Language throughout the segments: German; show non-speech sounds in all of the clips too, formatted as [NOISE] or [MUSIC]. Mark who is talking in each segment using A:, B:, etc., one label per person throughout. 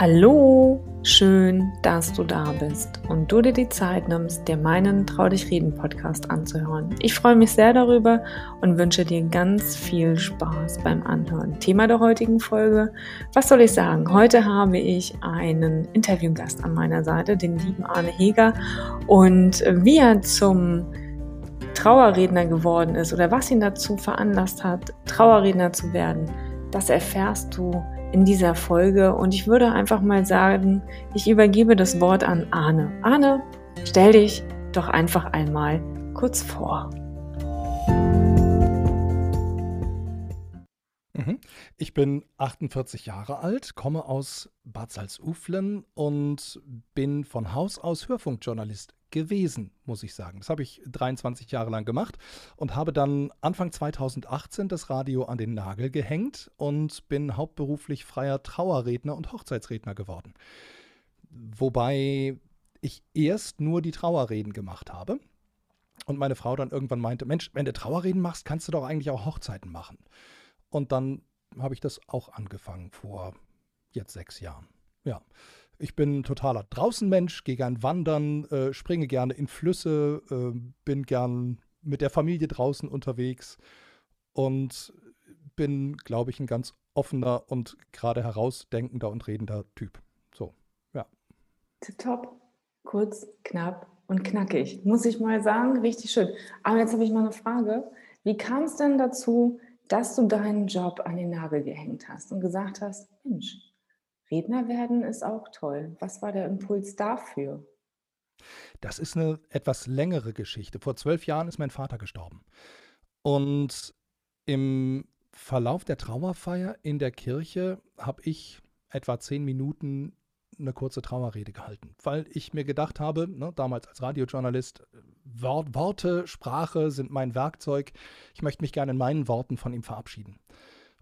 A: Hallo, schön, dass du da bist und du dir die Zeit nimmst, dir meinen Trau dich reden Podcast anzuhören. Ich freue mich sehr darüber und wünsche dir ganz viel Spaß beim Anhören. Thema der heutigen Folge, was soll ich sagen? Heute habe ich einen Interviewgast an meiner Seite, den lieben Arne Heger und wie er zum Trauerredner geworden ist oder was ihn dazu veranlasst hat, Trauerredner zu werden, das erfährst du in dieser Folge und ich würde einfach mal sagen, ich übergebe das Wort an Arne. Arne, stell dich doch einfach einmal kurz vor.
B: Mhm. Ich bin 48 Jahre alt, komme aus Bad Salzuflen und bin von Haus aus Hörfunkjournalist gewesen, muss ich sagen. Das habe ich 23 Jahre lang gemacht und habe dann Anfang 2018 das Radio an den Nagel gehängt und bin hauptberuflich freier Trauerredner und Hochzeitsredner geworden. Wobei ich erst nur die Trauerreden gemacht habe und meine Frau dann irgendwann meinte, Mensch, wenn du Trauerreden machst, kannst du doch eigentlich auch Hochzeiten machen. Und dann habe ich das auch angefangen vor jetzt sechs Jahren. Ja. Ich bin ein totaler Draußenmensch, gehe gern wandern, äh, springe gerne in Flüsse, äh, bin gern mit der Familie draußen unterwegs und bin, glaube ich, ein ganz offener und gerade herausdenkender und redender Typ. So, ja.
A: Top, kurz, knapp und knackig, muss ich mal sagen, richtig schön. Aber jetzt habe ich mal eine Frage. Wie kam es denn dazu, dass du deinen Job an den Nagel gehängt hast und gesagt hast, Mensch, Redner werden ist auch toll. Was war der Impuls dafür?
B: Das ist eine etwas längere Geschichte. Vor zwölf Jahren ist mein Vater gestorben. Und im Verlauf der Trauerfeier in der Kirche habe ich etwa zehn Minuten eine kurze Trauerrede gehalten, weil ich mir gedacht habe, ne, damals als Radiojournalist, Wort, Worte, Sprache sind mein Werkzeug. Ich möchte mich gerne in meinen Worten von ihm verabschieden.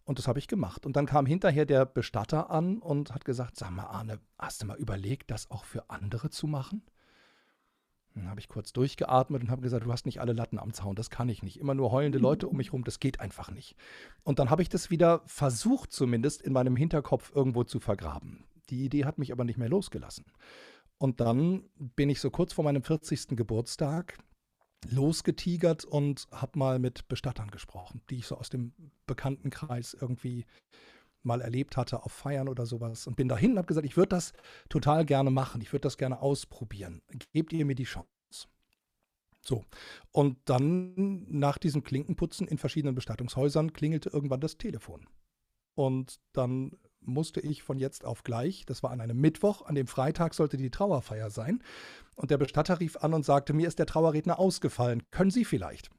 B: Und das habe ich gemacht. Und dann kam hinterher der Bestatter an und hat gesagt, sag mal, Arne, hast du mal überlegt, das auch für andere zu machen? Dann habe ich kurz durchgeatmet und habe gesagt, du hast nicht alle Latten am Zaun, das kann ich nicht. Immer nur heulende Leute um mich rum, das geht einfach nicht. Und dann habe ich das wieder versucht, zumindest in meinem Hinterkopf irgendwo zu vergraben. Die Idee hat mich aber nicht mehr losgelassen. Und dann bin ich so kurz vor meinem 40. Geburtstag losgetigert und habe mal mit Bestattern gesprochen, die ich so aus dem Bekanntenkreis irgendwie mal erlebt hatte auf Feiern oder sowas und bin dahin und habe gesagt, ich würde das total gerne machen, ich würde das gerne ausprobieren. Gebt ihr mir die Chance? So. Und dann nach diesem Klinkenputzen in verschiedenen Bestattungshäusern klingelte irgendwann das Telefon. Und dann musste ich von jetzt auf gleich, das war an einem Mittwoch, an dem Freitag sollte die Trauerfeier sein, und der Bestatter rief an und sagte, mir ist der Trauerredner ausgefallen, können Sie vielleicht?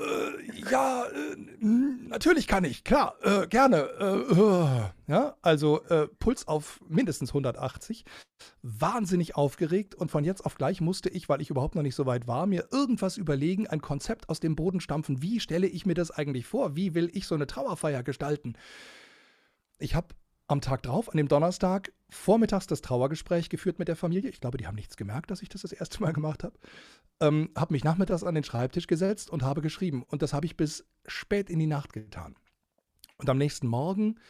B: Äh, ja, äh, natürlich kann ich, klar, äh, gerne. Äh, äh. ja, also äh, Puls auf mindestens 180, wahnsinnig aufgeregt und von jetzt auf gleich musste ich, weil ich überhaupt noch nicht so weit war, mir irgendwas überlegen, ein Konzept aus dem Boden stampfen. Wie stelle ich mir das eigentlich vor? Wie will ich so eine Trauerfeier gestalten? Ich habe am Tag drauf, an dem Donnerstag, vormittags das Trauergespräch geführt mit der Familie. Ich glaube, die haben nichts gemerkt, dass ich das das erste Mal gemacht habe. Ähm, habe mich nachmittags an den Schreibtisch gesetzt und habe geschrieben. Und das habe ich bis spät in die Nacht getan. Und am nächsten Morgen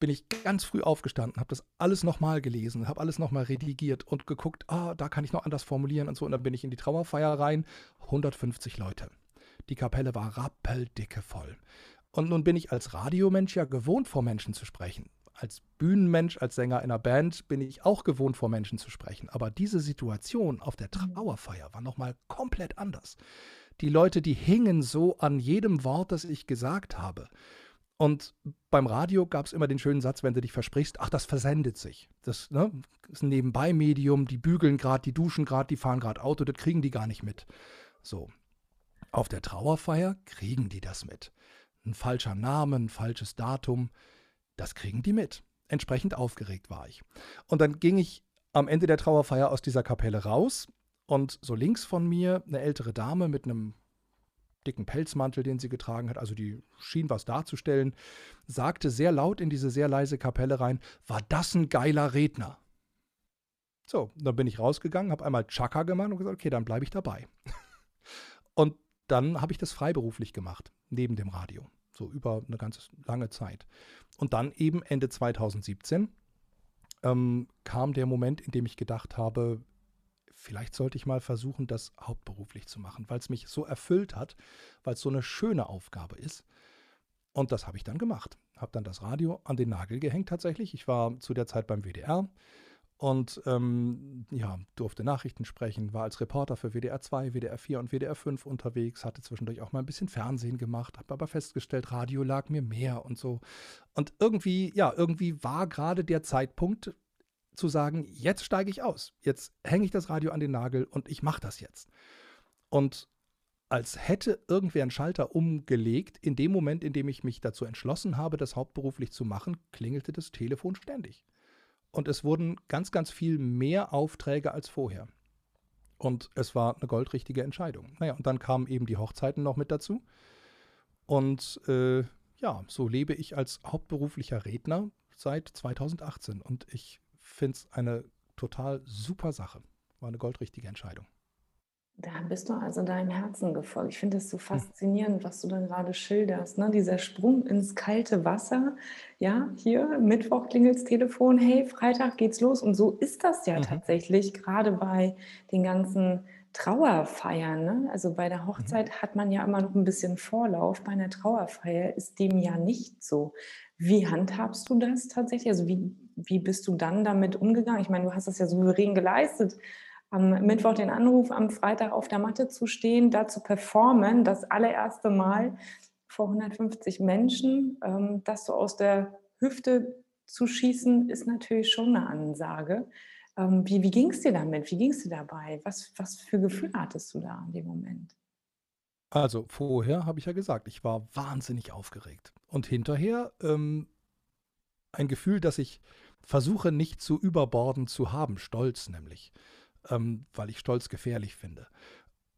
B: bin ich ganz früh aufgestanden, habe das alles nochmal gelesen, habe alles nochmal redigiert und geguckt, ah, da kann ich noch anders formulieren und so. Und dann bin ich in die Trauerfeier rein. 150 Leute. Die Kapelle war rappeldicke voll. Und nun bin ich als Radiomensch ja gewohnt, vor Menschen zu sprechen. Als Bühnenmensch, als Sänger einer Band bin ich auch gewohnt, vor Menschen zu sprechen. Aber diese Situation auf der mhm. Trauerfeier war nochmal komplett anders. Die Leute, die hingen so an jedem Wort, das ich gesagt habe. Und beim Radio gab es immer den schönen Satz, wenn du dich versprichst, ach, das versendet sich. Das ne, ist ein Nebenbei-Medium, die bügeln gerade, die duschen gerade, die fahren gerade Auto, das kriegen die gar nicht mit. So. Auf der Trauerfeier kriegen die das mit ein falscher Name, ein falsches Datum, das kriegen die mit. Entsprechend aufgeregt war ich. Und dann ging ich am Ende der Trauerfeier aus dieser Kapelle raus und so links von mir eine ältere Dame mit einem dicken Pelzmantel, den sie getragen hat, also die schien was darzustellen, sagte sehr laut in diese sehr leise Kapelle rein, war das ein geiler Redner. So, dann bin ich rausgegangen, habe einmal Chaka gemacht und gesagt, okay, dann bleibe ich dabei. [LAUGHS] und dann habe ich das freiberuflich gemacht, neben dem Radio so über eine ganz lange Zeit. Und dann eben Ende 2017 ähm, kam der Moment, in dem ich gedacht habe, vielleicht sollte ich mal versuchen, das hauptberuflich zu machen, weil es mich so erfüllt hat, weil es so eine schöne Aufgabe ist. Und das habe ich dann gemacht. Habe dann das Radio an den Nagel gehängt tatsächlich. Ich war zu der Zeit beim WDR und ähm, ja, durfte Nachrichten sprechen, war als Reporter für WDR 2, WDR 4 und WDR 5 unterwegs, hatte zwischendurch auch mal ein bisschen Fernsehen gemacht, habe aber festgestellt, Radio lag mir mehr und so. Und irgendwie, ja, irgendwie war gerade der Zeitpunkt, zu sagen, jetzt steige ich aus, jetzt hänge ich das Radio an den Nagel und ich mache das jetzt. Und als hätte irgendwer einen Schalter umgelegt, in dem Moment, in dem ich mich dazu entschlossen habe, das hauptberuflich zu machen, klingelte das Telefon ständig. Und es wurden ganz, ganz viel mehr Aufträge als vorher. Und es war eine goldrichtige Entscheidung. Naja, und dann kamen eben die Hochzeiten noch mit dazu. Und äh, ja, so lebe ich als hauptberuflicher Redner seit 2018. Und ich finde es eine total super Sache. War eine goldrichtige Entscheidung.
A: Da bist du also deinem Herzen gefolgt. Ich finde es so faszinierend, was du dann gerade schilderst. Ne? Dieser Sprung ins kalte Wasser. Ja, hier, Mittwoch klingelt's Telefon, hey, Freitag geht's los. Und so ist das ja mhm. tatsächlich, gerade bei den ganzen Trauerfeiern. Ne? Also bei der Hochzeit mhm. hat man ja immer noch ein bisschen Vorlauf. Bei einer Trauerfeier ist dem ja nicht so. Wie handhabst du das tatsächlich? Also wie, wie bist du dann damit umgegangen? Ich meine, du hast das ja souverän geleistet, am Mittwoch den Anruf, am Freitag auf der Matte zu stehen, da zu performen, das allererste Mal vor 150 Menschen, ähm, das so aus der Hüfte zu schießen, ist natürlich schon eine Ansage. Ähm, wie wie ging es dir damit? Wie ging es dir dabei? Was, was für Gefühle hattest du da in dem Moment?
B: Also vorher habe ich ja gesagt, ich war wahnsinnig aufgeregt. Und hinterher ähm, ein Gefühl, dass ich versuche nicht zu überborden zu haben, Stolz nämlich, ähm, weil ich Stolz gefährlich finde.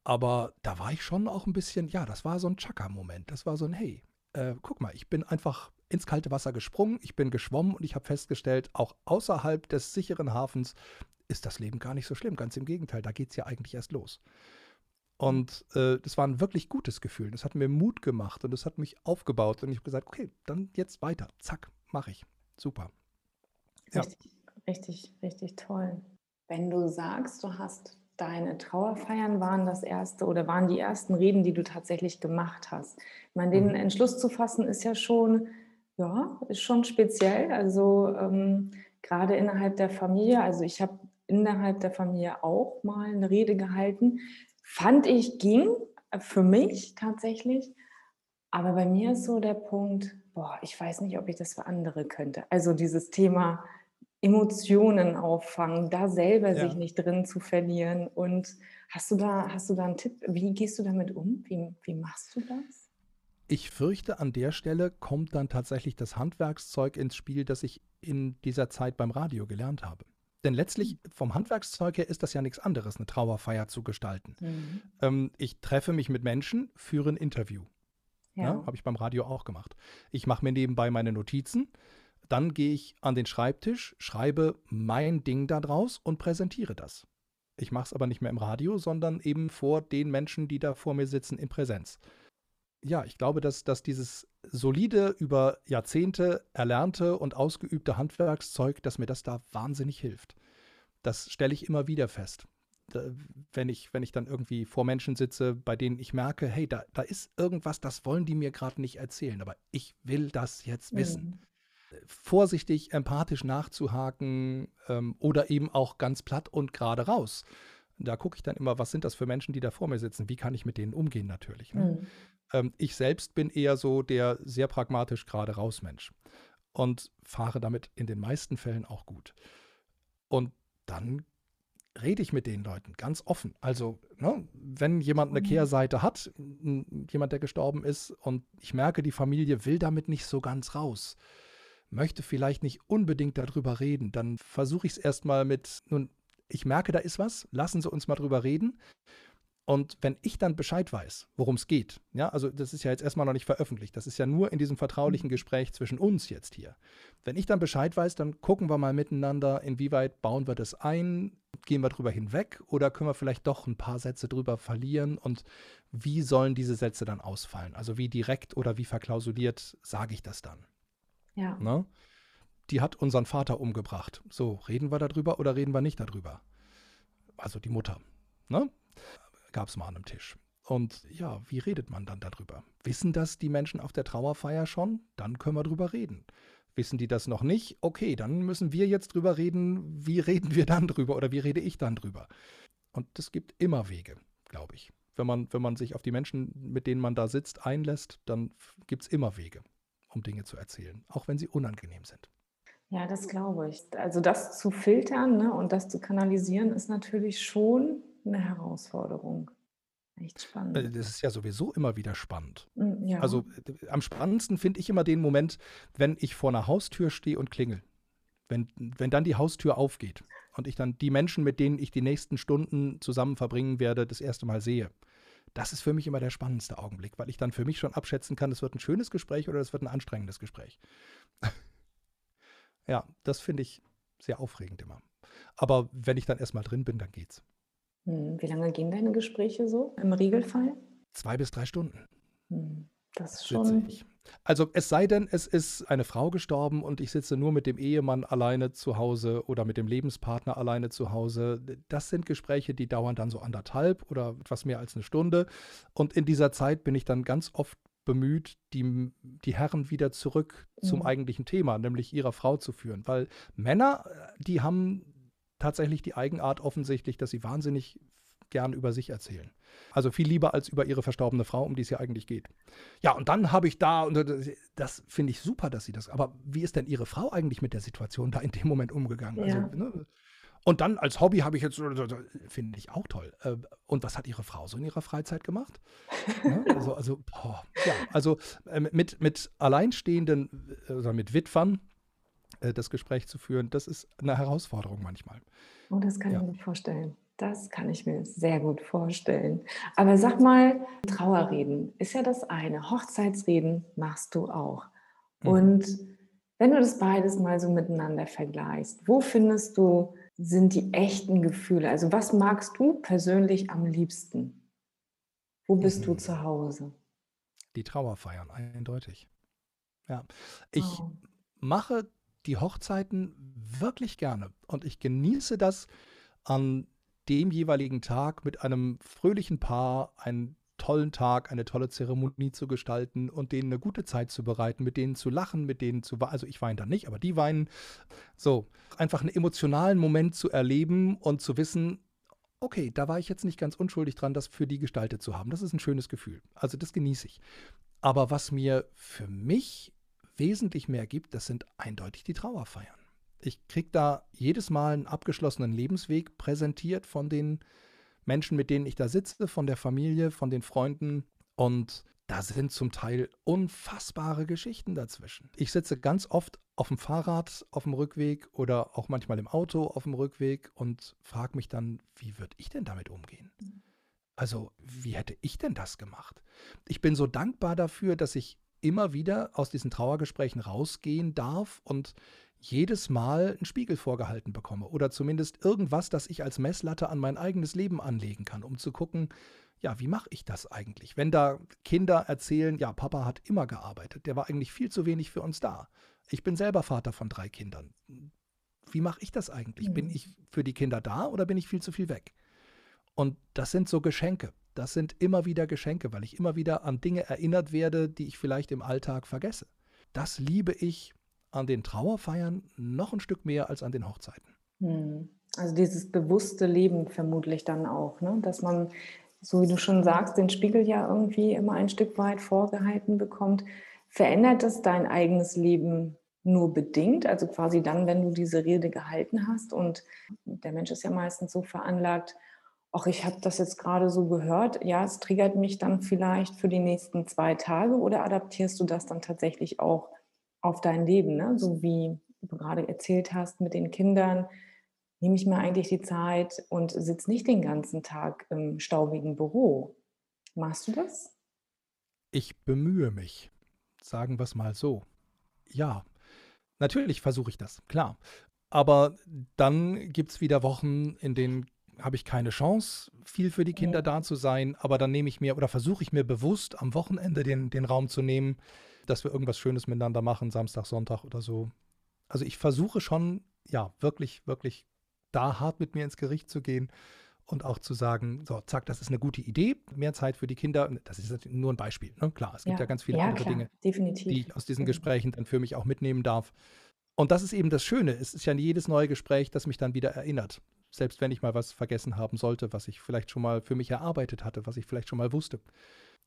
B: Aber da war ich schon auch ein bisschen, ja, das war so ein Chaka-Moment. Das war so ein, hey, äh, guck mal, ich bin einfach ins kalte Wasser gesprungen, ich bin geschwommen und ich habe festgestellt, auch außerhalb des sicheren Hafens ist das Leben gar nicht so schlimm. Ganz im Gegenteil, da geht es ja eigentlich erst los. Und äh, das war ein wirklich gutes Gefühl. Das hat mir Mut gemacht und das hat mich aufgebaut. Und ich habe gesagt, okay, dann jetzt weiter. Zack, mache ich. Super.
A: Ja. Richtig, richtig, richtig toll. Wenn du sagst, du hast deine Trauerfeiern waren das erste oder waren die ersten Reden, die du tatsächlich gemacht hast. Ich meine, den mhm. Entschluss zu fassen ist ja schon, ja, ist schon speziell. Also ähm, gerade innerhalb der Familie. Also ich habe innerhalb der Familie auch mal eine Rede gehalten. Fand ich ging für mich tatsächlich. Aber bei mir ist so der Punkt, boah, ich weiß nicht, ob ich das für andere könnte. Also dieses Thema Emotionen auffangen, da selber ja. sich nicht drin zu verlieren. Und hast du da, hast du da einen Tipp? Wie gehst du damit um? Wie, wie machst du das?
B: Ich fürchte, an der Stelle kommt dann tatsächlich das Handwerkszeug ins Spiel, das ich in dieser Zeit beim Radio gelernt habe. Denn letztlich hm. vom Handwerkszeug her ist das ja nichts anderes, eine Trauerfeier zu gestalten. Mhm. Ähm, ich treffe mich mit Menschen, führe ein Interview. Ja. ja Habe ich beim Radio auch gemacht. Ich mache mir nebenbei meine Notizen. Dann gehe ich an den Schreibtisch, schreibe mein Ding da draus und präsentiere das. Ich mache es aber nicht mehr im Radio, sondern eben vor den Menschen, die da vor mir sitzen, in Präsenz. Ja, ich glaube, dass, dass dieses solide, über Jahrzehnte erlernte und ausgeübte Handwerkszeug, dass mir das da wahnsinnig hilft. Das stelle ich immer wieder fest wenn ich, wenn ich dann irgendwie vor Menschen sitze, bei denen ich merke, hey, da, da ist irgendwas, das wollen die mir gerade nicht erzählen, aber ich will das jetzt wissen. Mhm. Vorsichtig, empathisch nachzuhaken ähm, oder eben auch ganz platt und gerade raus. Da gucke ich dann immer, was sind das für Menschen, die da vor mir sitzen? Wie kann ich mit denen umgehen natürlich? Ne? Mhm. Ähm, ich selbst bin eher so der sehr pragmatisch gerade raus Mensch und fahre damit in den meisten Fällen auch gut. Und dann rede ich mit den Leuten ganz offen. Also, ne, wenn jemand eine mhm. Kehrseite hat, jemand, der gestorben ist, und ich merke, die Familie will damit nicht so ganz raus, möchte vielleicht nicht unbedingt darüber reden, dann versuche ich es erstmal mit, nun, ich merke, da ist was, lassen Sie uns mal drüber reden. Und wenn ich dann Bescheid weiß, worum es geht, ja, also das ist ja jetzt erstmal noch nicht veröffentlicht, das ist ja nur in diesem vertraulichen mhm. Gespräch zwischen uns jetzt hier. Wenn ich dann Bescheid weiß, dann gucken wir mal miteinander, inwieweit bauen wir das ein, gehen wir drüber hinweg oder können wir vielleicht doch ein paar Sätze drüber verlieren und wie sollen diese Sätze dann ausfallen? Also wie direkt oder wie verklausuliert sage ich das dann?
A: Ja.
B: Ne? die hat unseren Vater umgebracht. So, reden wir darüber oder reden wir nicht darüber? Also die Mutter. Ne? Gab es mal an einem Tisch. Und ja, wie redet man dann darüber? Wissen das die Menschen auf der Trauerfeier schon? Dann können wir drüber reden. Wissen die das noch nicht? Okay, dann müssen wir jetzt drüber reden. Wie reden wir dann drüber oder wie rede ich dann drüber? Und es gibt immer Wege, glaube ich. Wenn man, wenn man sich auf die Menschen, mit denen man da sitzt, einlässt, dann gibt es immer Wege, um Dinge zu erzählen, auch wenn sie unangenehm sind.
A: Ja, das glaube ich. Also das zu filtern ne, und das zu kanalisieren, ist natürlich schon eine Herausforderung. Echt spannend.
B: Äh, das ist ja sowieso immer wieder spannend. Mm, ja. Also am spannendsten finde ich immer den Moment, wenn ich vor einer Haustür stehe und klingel. Wenn, wenn dann die Haustür aufgeht und ich dann die Menschen, mit denen ich die nächsten Stunden zusammen verbringen werde, das erste Mal sehe. Das ist für mich immer der spannendste Augenblick, weil ich dann für mich schon abschätzen kann, es wird ein schönes Gespräch oder es wird ein anstrengendes Gespräch. [LAUGHS] ja, das finde ich sehr aufregend immer. Aber wenn ich dann erstmal drin bin, dann geht's.
A: Hm, wie lange gehen deine Gespräche so im Regelfall?
B: Zwei bis drei Stunden.
A: Hm, das ist schon.
B: Also es sei denn, es ist eine Frau gestorben und ich sitze nur mit dem Ehemann alleine zu Hause oder mit dem Lebenspartner alleine zu Hause. Das sind Gespräche, die dauern dann so anderthalb oder etwas mehr als eine Stunde. Und in dieser Zeit bin ich dann ganz oft bemüht, die, die Herren wieder zurück zum mhm. eigentlichen Thema, nämlich ihrer Frau zu führen. Weil Männer, die haben tatsächlich die Eigenart offensichtlich, dass sie wahnsinnig gern über sich erzählen. Also viel lieber als über ihre verstorbene Frau, um die es ja eigentlich geht. Ja, und dann habe ich da, und das finde ich super, dass sie das, aber wie ist denn ihre Frau eigentlich mit der Situation da in dem Moment umgegangen? Also, ja. Also, ne? Und dann als Hobby habe ich jetzt, finde ich auch toll. Äh, und was hat Ihre Frau so in ihrer Freizeit gemacht? Ne? [LAUGHS] also, also, boah, ja, also äh, mit, mit Alleinstehenden, also mit Witwern, äh, das Gespräch zu führen, das ist eine Herausforderung manchmal.
A: Oh, das kann ja. ich mir vorstellen. Das kann ich mir sehr gut vorstellen. Aber sag mal, Trauerreden ist ja das eine. Hochzeitsreden machst du auch. Mhm. Und wenn du das beides mal so miteinander vergleichst, wo findest du, sind die echten Gefühle? Also was magst du persönlich am liebsten? Wo bist mhm. du zu Hause?
B: Die Trauerfeiern, eindeutig. Ja, ich oh. mache die Hochzeiten wirklich gerne und ich genieße das, an dem jeweiligen Tag mit einem fröhlichen Paar einen tollen Tag, eine tolle Zeremonie zu gestalten und denen eine gute Zeit zu bereiten, mit denen zu lachen, mit denen zu. Also ich weine da nicht, aber die weinen. So, einfach einen emotionalen Moment zu erleben und zu wissen, okay, da war ich jetzt nicht ganz unschuldig dran, das für die gestaltet zu haben. Das ist ein schönes Gefühl. Also das genieße ich. Aber was mir für mich wesentlich mehr gibt, das sind eindeutig die Trauerfeiern. Ich kriege da jedes Mal einen abgeschlossenen Lebensweg präsentiert von den Menschen, mit denen ich da sitze, von der Familie, von den Freunden. Und da sind zum Teil unfassbare Geschichten dazwischen. Ich sitze ganz oft auf dem Fahrrad auf dem Rückweg oder auch manchmal im Auto auf dem Rückweg und frage mich dann, wie würde ich denn damit umgehen? Also, wie hätte ich denn das gemacht? Ich bin so dankbar dafür, dass ich immer wieder aus diesen Trauergesprächen rausgehen darf und jedes Mal einen Spiegel vorgehalten bekomme oder zumindest irgendwas, das ich als Messlatte an mein eigenes Leben anlegen kann, um zu gucken, ja, wie mache ich das eigentlich? Wenn da Kinder erzählen, ja, Papa hat immer gearbeitet, der war eigentlich viel zu wenig für uns da. Ich bin selber Vater von drei Kindern. Wie mache ich das eigentlich? Mhm. Bin ich für die Kinder da oder bin ich viel zu viel weg? Und das sind so Geschenke das sind immer wieder Geschenke, weil ich immer wieder an Dinge erinnert werde, die ich vielleicht im Alltag vergesse. Das liebe ich an den Trauerfeiern noch ein Stück mehr als an den Hochzeiten.
A: Hm. Also dieses bewusste Leben vermutlich dann auch, ne? dass man, so wie du schon sagst, den Spiegel ja irgendwie immer ein Stück weit vorgehalten bekommt. Verändert das dein eigenes Leben nur bedingt, also quasi dann, wenn du diese Rede gehalten hast und der Mensch ist ja meistens so veranlagt, ach, ich habe das jetzt gerade so gehört, ja, es triggert mich dann vielleicht für die nächsten zwei Tage oder adaptierst du das dann tatsächlich auch auf dein Leben, ne? so wie du gerade erzählt hast mit den Kindern, nehme ich mir eigentlich die Zeit und sitze nicht den ganzen Tag im staubigen Büro. Machst du das?
B: Ich bemühe mich, sagen wir es mal so. Ja, natürlich versuche ich das, klar. Aber dann gibt es wieder Wochen, in denen habe ich keine Chance, viel für die Kinder da zu sein, aber dann nehme ich mir oder versuche ich mir bewusst am Wochenende den, den Raum zu nehmen, dass wir irgendwas Schönes miteinander machen, Samstag, Sonntag oder so. Also ich versuche schon, ja, wirklich, wirklich da hart mit mir ins Gericht zu gehen und auch zu sagen, so, zack, das ist eine gute Idee, mehr Zeit für die Kinder. Das ist nur ein Beispiel. Ne? Klar, es gibt ja, ja ganz viele ja, andere klar, Dinge,
A: definitiv.
B: die ich aus diesen Gesprächen dann für mich auch mitnehmen darf. Und das ist eben das Schöne. Es ist ja jedes neue Gespräch, das mich dann wieder erinnert. Selbst wenn ich mal was vergessen haben sollte, was ich vielleicht schon mal für mich erarbeitet hatte, was ich vielleicht schon mal wusste.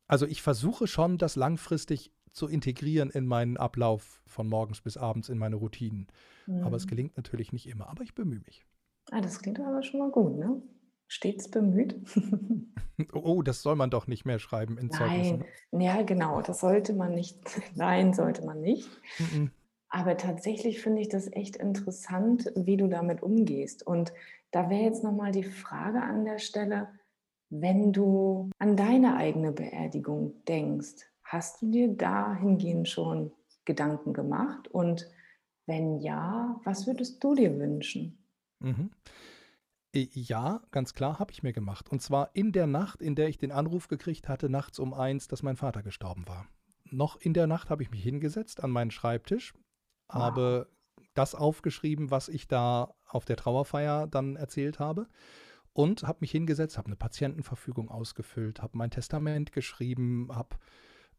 B: Also ich versuche schon, das langfristig zu integrieren in meinen Ablauf von morgens bis abends in meine Routinen. Mhm. Aber es mhm. gelingt natürlich nicht immer, aber ich bemühe mich.
A: Ah, das klingt aber schon mal gut, ne? Stets bemüht. [LAUGHS]
B: oh, das soll man doch nicht mehr schreiben in Zeugnissen.
A: Nein, ja, genau, das sollte man nicht. [LAUGHS] Nein, sollte man nicht. Mhm. Aber tatsächlich finde ich das echt interessant, wie du damit umgehst. Und da wäre jetzt nochmal die Frage an der Stelle, wenn du an deine eigene Beerdigung denkst, hast du dir dahingehend schon Gedanken gemacht? Und wenn ja, was würdest du dir wünschen?
B: Mhm. Ja, ganz klar habe ich mir gemacht. Und zwar in der Nacht, in der ich den Anruf gekriegt hatte, nachts um eins, dass mein Vater gestorben war. Noch in der Nacht habe ich mich hingesetzt an meinen Schreibtisch, wow. habe das aufgeschrieben, was ich da auf der Trauerfeier dann erzählt habe und habe mich hingesetzt, habe eine Patientenverfügung ausgefüllt, habe mein Testament geschrieben, habe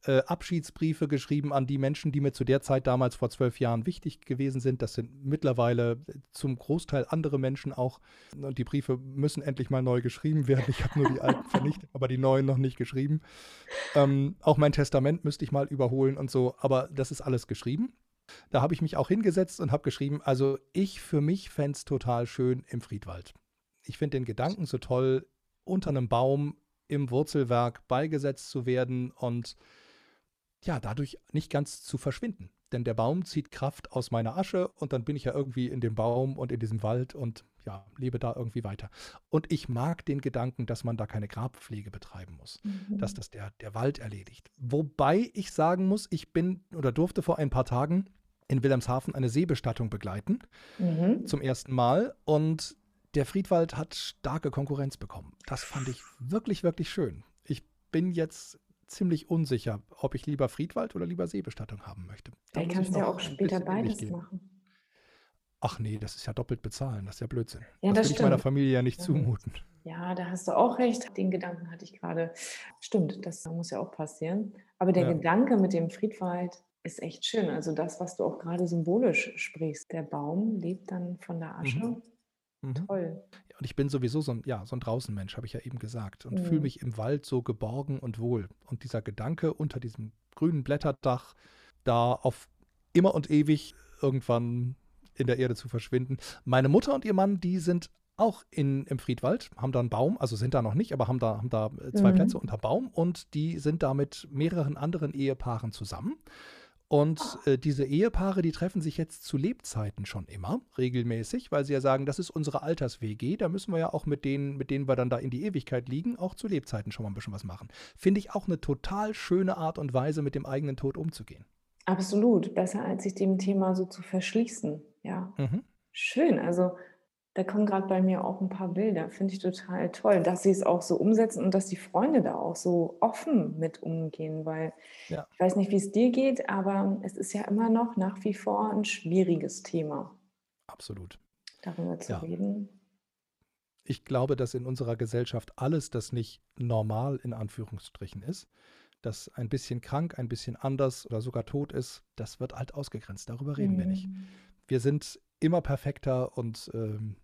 B: äh, Abschiedsbriefe geschrieben an die Menschen, die mir zu der Zeit damals vor zwölf Jahren wichtig gewesen sind. Das sind mittlerweile zum Großteil andere Menschen auch. Und die Briefe müssen endlich mal neu geschrieben werden. Ich habe nur die alten vernichtet, aber die neuen noch nicht geschrieben. Ähm, auch mein Testament müsste ich mal überholen und so, aber das ist alles geschrieben. Da habe ich mich auch hingesetzt und habe geschrieben, also ich für mich fände es total schön im Friedwald ich finde den Gedanken so toll, unter einem Baum im Wurzelwerk beigesetzt zu werden und ja, dadurch nicht ganz zu verschwinden. Denn der Baum zieht Kraft aus meiner Asche und dann bin ich ja irgendwie in dem Baum und in diesem Wald und ja, lebe da irgendwie weiter. Und ich mag den Gedanken, dass man da keine Grabpflege betreiben muss, mhm. dass das der, der Wald erledigt. Wobei ich sagen muss, ich bin oder durfte vor ein paar Tagen in Wilhelmshaven eine Seebestattung begleiten, mhm. zum ersten Mal. Und der Friedwald hat starke Konkurrenz bekommen. Das fand ich wirklich, wirklich schön. Ich bin jetzt ziemlich unsicher, ob ich lieber Friedwald oder lieber Seebestattung haben möchte.
A: Da Dann kannst du ja auch später beides machen.
B: Ach nee, das ist ja doppelt bezahlen. Das ist ja Blödsinn. Ja, das, das will ich meiner Familie ja nicht ja. zumuten.
A: Ja, da hast du auch recht. Den Gedanken hatte ich gerade. Stimmt, das muss ja auch passieren. Aber der ja. Gedanke mit dem Friedwald ist echt schön. Also das, was du auch gerade symbolisch sprichst. Der Baum lebt dann von der Asche. Mhm. Mhm. Toll.
B: Und ich bin sowieso so ein, ja, so ein Draußenmensch, habe ich ja eben gesagt. Und mhm. fühle mich im Wald so geborgen und wohl. Und dieser Gedanke unter diesem grünen Blätterdach, da auf immer und ewig irgendwann in der Erde zu verschwinden. Meine Mutter und ihr Mann, die sind auch in, im Friedwald, haben da einen Baum, also sind da noch nicht, aber haben da, haben da äh, zwei mhm. Plätze unter Baum und die sind da mit mehreren anderen Ehepaaren zusammen. Und äh, diese Ehepaare, die treffen sich jetzt zu Lebzeiten schon immer regelmäßig, weil sie ja sagen, das ist unsere Alters-WG, da müssen wir ja auch mit denen, mit denen wir dann da in die Ewigkeit liegen, auch zu Lebzeiten schon mal ein bisschen was machen. Finde ich auch eine total schöne Art und Weise, mit dem eigenen Tod umzugehen.
A: Absolut, besser als sich dem Thema so zu verschließen. Ja. Mhm. Schön, also da kommen gerade bei mir auch ein paar Bilder. Finde ich total toll, dass sie es auch so umsetzen und dass die Freunde da auch so offen mit umgehen, weil ja. ich weiß nicht, wie es dir geht, aber es ist ja immer noch nach wie vor ein schwieriges Thema.
B: Absolut.
A: Darüber zu ja. reden.
B: Ich glaube, dass in unserer Gesellschaft alles, das nicht normal in Anführungsstrichen ist, das ein bisschen krank, ein bisschen anders oder sogar tot ist, das wird halt ausgegrenzt. Darüber reden mhm. wir nicht. Mhm. Wir sind immer perfekter und ähm,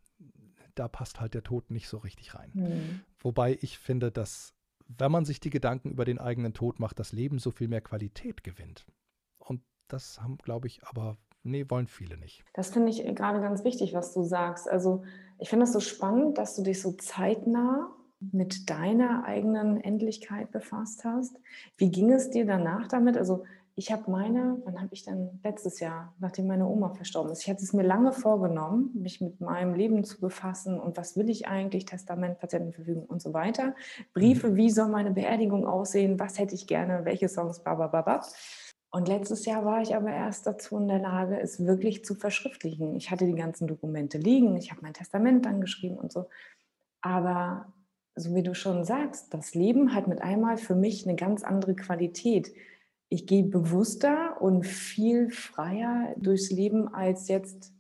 B: da passt halt der Tod nicht so richtig rein. Mhm. Wobei ich finde, dass wenn man sich die Gedanken über den eigenen Tod macht, das Leben so viel mehr Qualität gewinnt. Und das haben, glaube ich, aber nee, wollen viele nicht.
A: Das finde ich gerade ganz wichtig, was du sagst. Also ich finde es so spannend, dass du dich so zeitnah mit deiner eigenen Endlichkeit befasst hast. Wie ging es dir danach damit? Also ich habe meine, wann habe ich dann letztes Jahr, nachdem meine Oma verstorben ist, ich hatte es mir lange vorgenommen, mich mit meinem Leben zu befassen und was will ich eigentlich, Testament, Patientenverfügung und so weiter. Briefe, mhm. wie soll meine Beerdigung aussehen, was hätte ich gerne, welche Songs, babababab. Und letztes Jahr war ich aber erst dazu in der Lage, es wirklich zu verschriftlichen. Ich hatte die ganzen Dokumente liegen, ich habe mein Testament dann geschrieben und so. Aber so wie du schon sagst, das Leben hat mit einmal für mich eine ganz andere Qualität ich gehe bewusster und viel freier durchs Leben als jetzt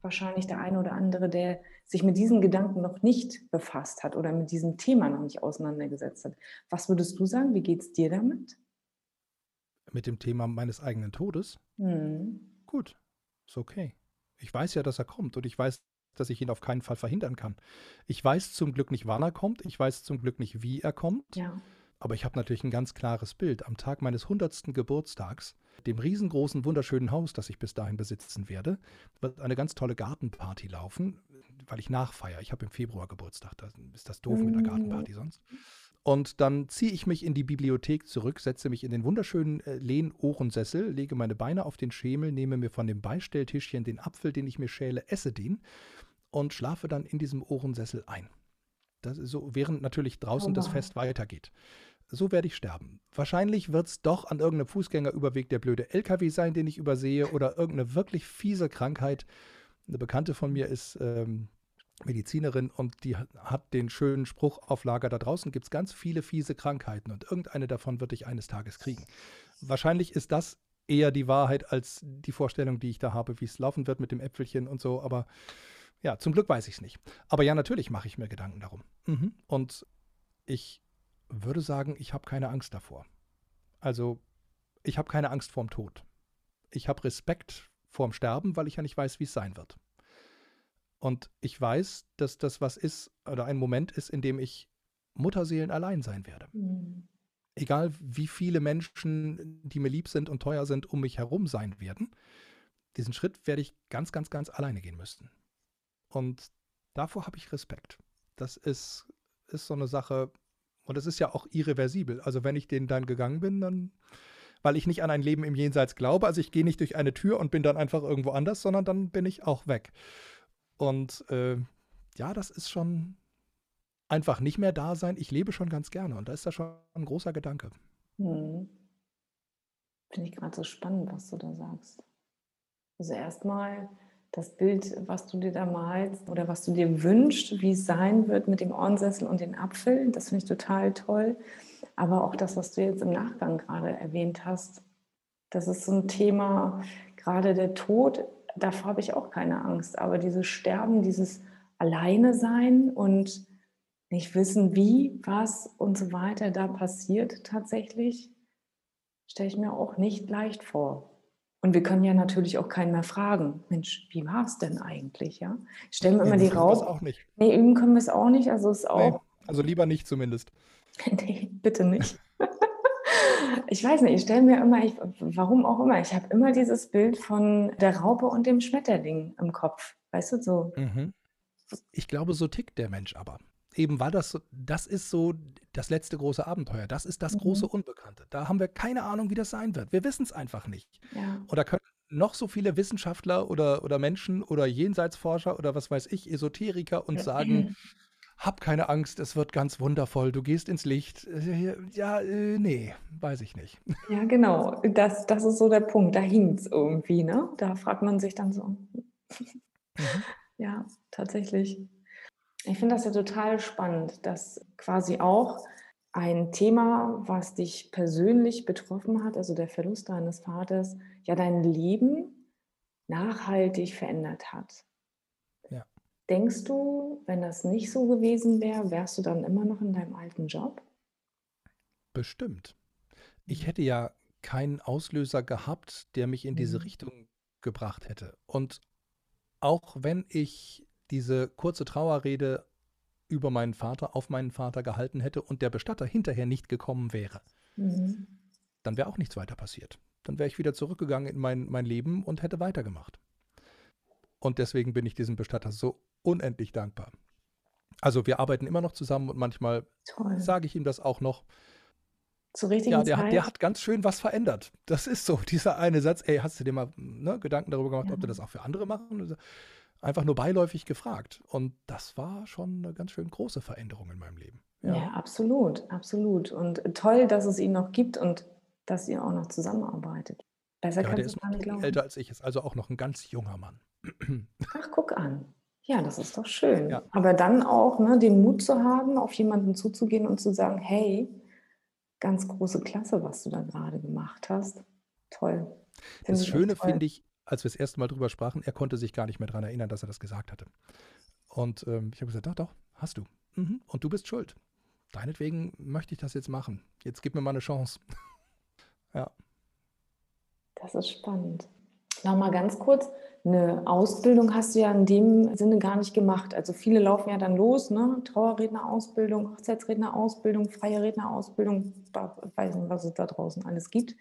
A: wahrscheinlich der eine oder andere, der sich mit diesen Gedanken noch nicht befasst hat oder mit diesem Thema noch nicht auseinandergesetzt hat. Was würdest du sagen? Wie geht es dir damit?
B: Mit dem Thema meines eigenen Todes? Hm. Gut, ist okay. Ich weiß ja, dass er kommt und ich weiß, dass ich ihn auf keinen Fall verhindern kann. Ich weiß zum Glück nicht, wann er kommt. Ich weiß zum Glück nicht, wie er kommt. Ja. Aber ich habe natürlich ein ganz klares Bild. Am Tag meines 100. Geburtstags, dem riesengroßen, wunderschönen Haus, das ich bis dahin besitzen werde, wird eine ganz tolle Gartenparty laufen, weil ich nachfeiere. Ich habe im Februar Geburtstag. Da ist das doof mit einer Gartenparty sonst. Und dann ziehe ich mich in die Bibliothek zurück, setze mich in den wunderschönen äh, Lehnohrensessel, lege meine Beine auf den Schemel, nehme mir von dem Beistelltischchen den Apfel, den ich mir schäle, esse den und schlafe dann in diesem Ohrensessel ein. Das ist so, während natürlich draußen oh das Fest weitergeht so werde ich sterben. Wahrscheinlich wird es doch an irgendeinem Fußgängerüberweg der blöde LKW sein, den ich übersehe, oder irgendeine wirklich fiese Krankheit. Eine Bekannte von mir ist ähm, Medizinerin und die hat den schönen Spruch auf Lager, da draußen gibt es ganz viele fiese Krankheiten und irgendeine davon wird ich eines Tages kriegen. Wahrscheinlich ist das eher die Wahrheit als die Vorstellung, die ich da habe, wie es laufen wird mit dem Äpfelchen und so, aber ja, zum Glück weiß ich es nicht. Aber ja, natürlich mache ich mir Gedanken darum. Mhm. Und ich würde sagen, ich habe keine Angst davor. Also, ich habe keine Angst vorm Tod. Ich habe Respekt vorm Sterben, weil ich ja nicht weiß, wie es sein wird. Und ich weiß, dass das was ist oder ein Moment ist, in dem ich Mutterseelen allein sein werde. Mhm. Egal wie viele Menschen, die mir lieb sind und teuer sind, um mich herum sein werden, diesen Schritt werde ich ganz, ganz, ganz alleine gehen müssen. Und davor habe ich Respekt. Das ist, ist so eine Sache, und es ist ja auch irreversibel. Also wenn ich den dann gegangen bin, dann, weil ich nicht an ein Leben im Jenseits glaube, also ich gehe nicht durch eine Tür und bin dann einfach irgendwo anders, sondern dann bin ich auch weg. Und äh, ja, das ist schon einfach nicht mehr da sein. Ich lebe schon ganz gerne und da ist da schon ein großer Gedanke. Hm.
A: Finde ich gerade so spannend, was du da sagst. Also erstmal das Bild, was du dir da malst oder was du dir wünschst, wie es sein wird mit dem Ohrensessel und den Apfel, das finde ich total toll. Aber auch das, was du jetzt im Nachgang gerade erwähnt hast, das ist so ein Thema, gerade der Tod, davor habe ich auch keine Angst. Aber dieses Sterben, dieses Alleine sein und nicht wissen, wie, was und so weiter da passiert tatsächlich, stelle ich mir auch nicht leicht vor. Und wir können ja natürlich auch keinen mehr fragen, Mensch, wie war es denn eigentlich? Ja? Stellen wir immer die Rauch.
B: auch nicht.
A: Nee, üben können wir es auch nicht. Also ist auch. Nee,
B: also lieber nicht zumindest. [LAUGHS]
A: nee, bitte nicht. [LAUGHS] ich weiß nicht, ich stelle mir immer, ich, warum auch immer, ich habe immer dieses Bild von der Raupe und dem Schmetterling im Kopf. Weißt du, so. Mhm.
B: Ich glaube, so tickt der Mensch aber eben weil das so, das ist so das letzte große Abenteuer. Das ist das mhm. große Unbekannte. Da haben wir keine Ahnung, wie das sein wird. Wir wissen es einfach nicht. Ja. Und da können noch so viele Wissenschaftler oder, oder Menschen oder Jenseitsforscher oder was weiß ich, Esoteriker und sagen, hab keine Angst, es wird ganz wundervoll, du gehst ins Licht. Ja, äh, nee, weiß ich nicht.
A: Ja, genau. Das, das ist so der Punkt. Da hinkt es irgendwie, ne? Da fragt man sich dann so. Mhm. Ja, tatsächlich. Ich finde das ja total spannend, dass quasi auch ein Thema, was dich persönlich betroffen hat, also der Verlust deines Vaters, ja dein Leben nachhaltig verändert hat. Ja. Denkst du, wenn das nicht so gewesen wäre, wärst du dann immer noch in deinem alten Job?
B: Bestimmt. Ich hätte ja keinen Auslöser gehabt, der mich in diese mhm. Richtung gebracht hätte. Und auch wenn ich diese kurze Trauerrede über meinen Vater, auf meinen Vater gehalten hätte und der Bestatter hinterher nicht gekommen wäre, mhm. dann wäre auch nichts weiter passiert. Dann wäre ich wieder zurückgegangen in mein, mein Leben und hätte weitergemacht. Und deswegen bin ich diesem Bestatter so unendlich dankbar. Also wir arbeiten immer noch zusammen und manchmal sage ich ihm das auch noch.
A: Zur richtigen ja,
B: der, Zeit. der hat ganz schön was verändert. Das ist so, [LAUGHS] dieser eine Satz, ey, hast du dir mal ne, Gedanken darüber gemacht, ja. ob du das auch für andere machen? Einfach nur beiläufig gefragt. Und das war schon eine ganz schön große Veränderung in meinem Leben.
A: Ja. ja, absolut, absolut. Und toll, dass es ihn noch gibt und dass ihr auch noch zusammenarbeitet.
B: Besser ja, kannst der ist gar nicht glauben. älter als ich, ist also auch noch ein ganz junger Mann. [CLEARS THROAT]
A: Ach, guck an. Ja, das ist doch schön. Ja. Aber dann auch ne, den Mut zu haben, auf jemanden zuzugehen und zu sagen, hey, ganz große Klasse, was du da gerade gemacht hast. Toll.
B: Find das Schöne finde ich, als wir das erste Mal drüber sprachen, er konnte sich gar nicht mehr daran erinnern, dass er das gesagt hatte. Und ähm, ich habe gesagt, doch, doch, hast du. Mhm. Und du bist schuld. Deinetwegen möchte ich das jetzt machen. Jetzt gib mir mal eine Chance. [LAUGHS] ja.
A: Das ist spannend. Nochmal ganz kurz, eine Ausbildung hast du ja in dem Sinne gar nicht gemacht. Also viele laufen ja dann los, ne? Trauerrednerausbildung, Hochzeitsrednerausbildung, freie Rednerausbildung, weiß nicht, was es da draußen alles gibt.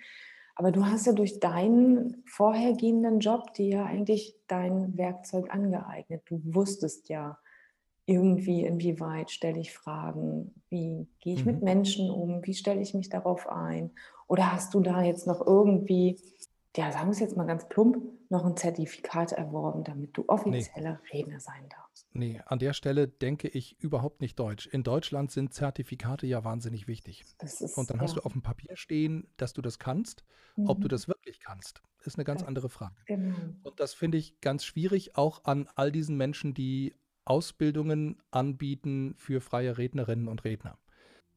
A: Aber du hast ja durch deinen vorhergehenden Job dir ja eigentlich dein Werkzeug angeeignet. Du wusstest ja irgendwie, inwieweit stelle ich Fragen, wie gehe ich mhm. mit Menschen um, wie stelle ich mich darauf ein? Oder hast du da jetzt noch irgendwie ja, sagen wir es jetzt mal ganz plump, noch ein Zertifikat erworben, damit du offizieller nee. Redner sein darfst.
B: Nee, an der Stelle denke ich überhaupt nicht deutsch. In Deutschland sind Zertifikate ja wahnsinnig wichtig. Ist, Und dann ja. hast du auf dem Papier stehen, dass du das kannst. Mhm. Ob du mhm. das wirklich kannst, ist eine ganz ja. andere Frage. Genau. Und das finde ich ganz schwierig, auch an all diesen Menschen, die Ausbildungen anbieten für freie Rednerinnen und Redner.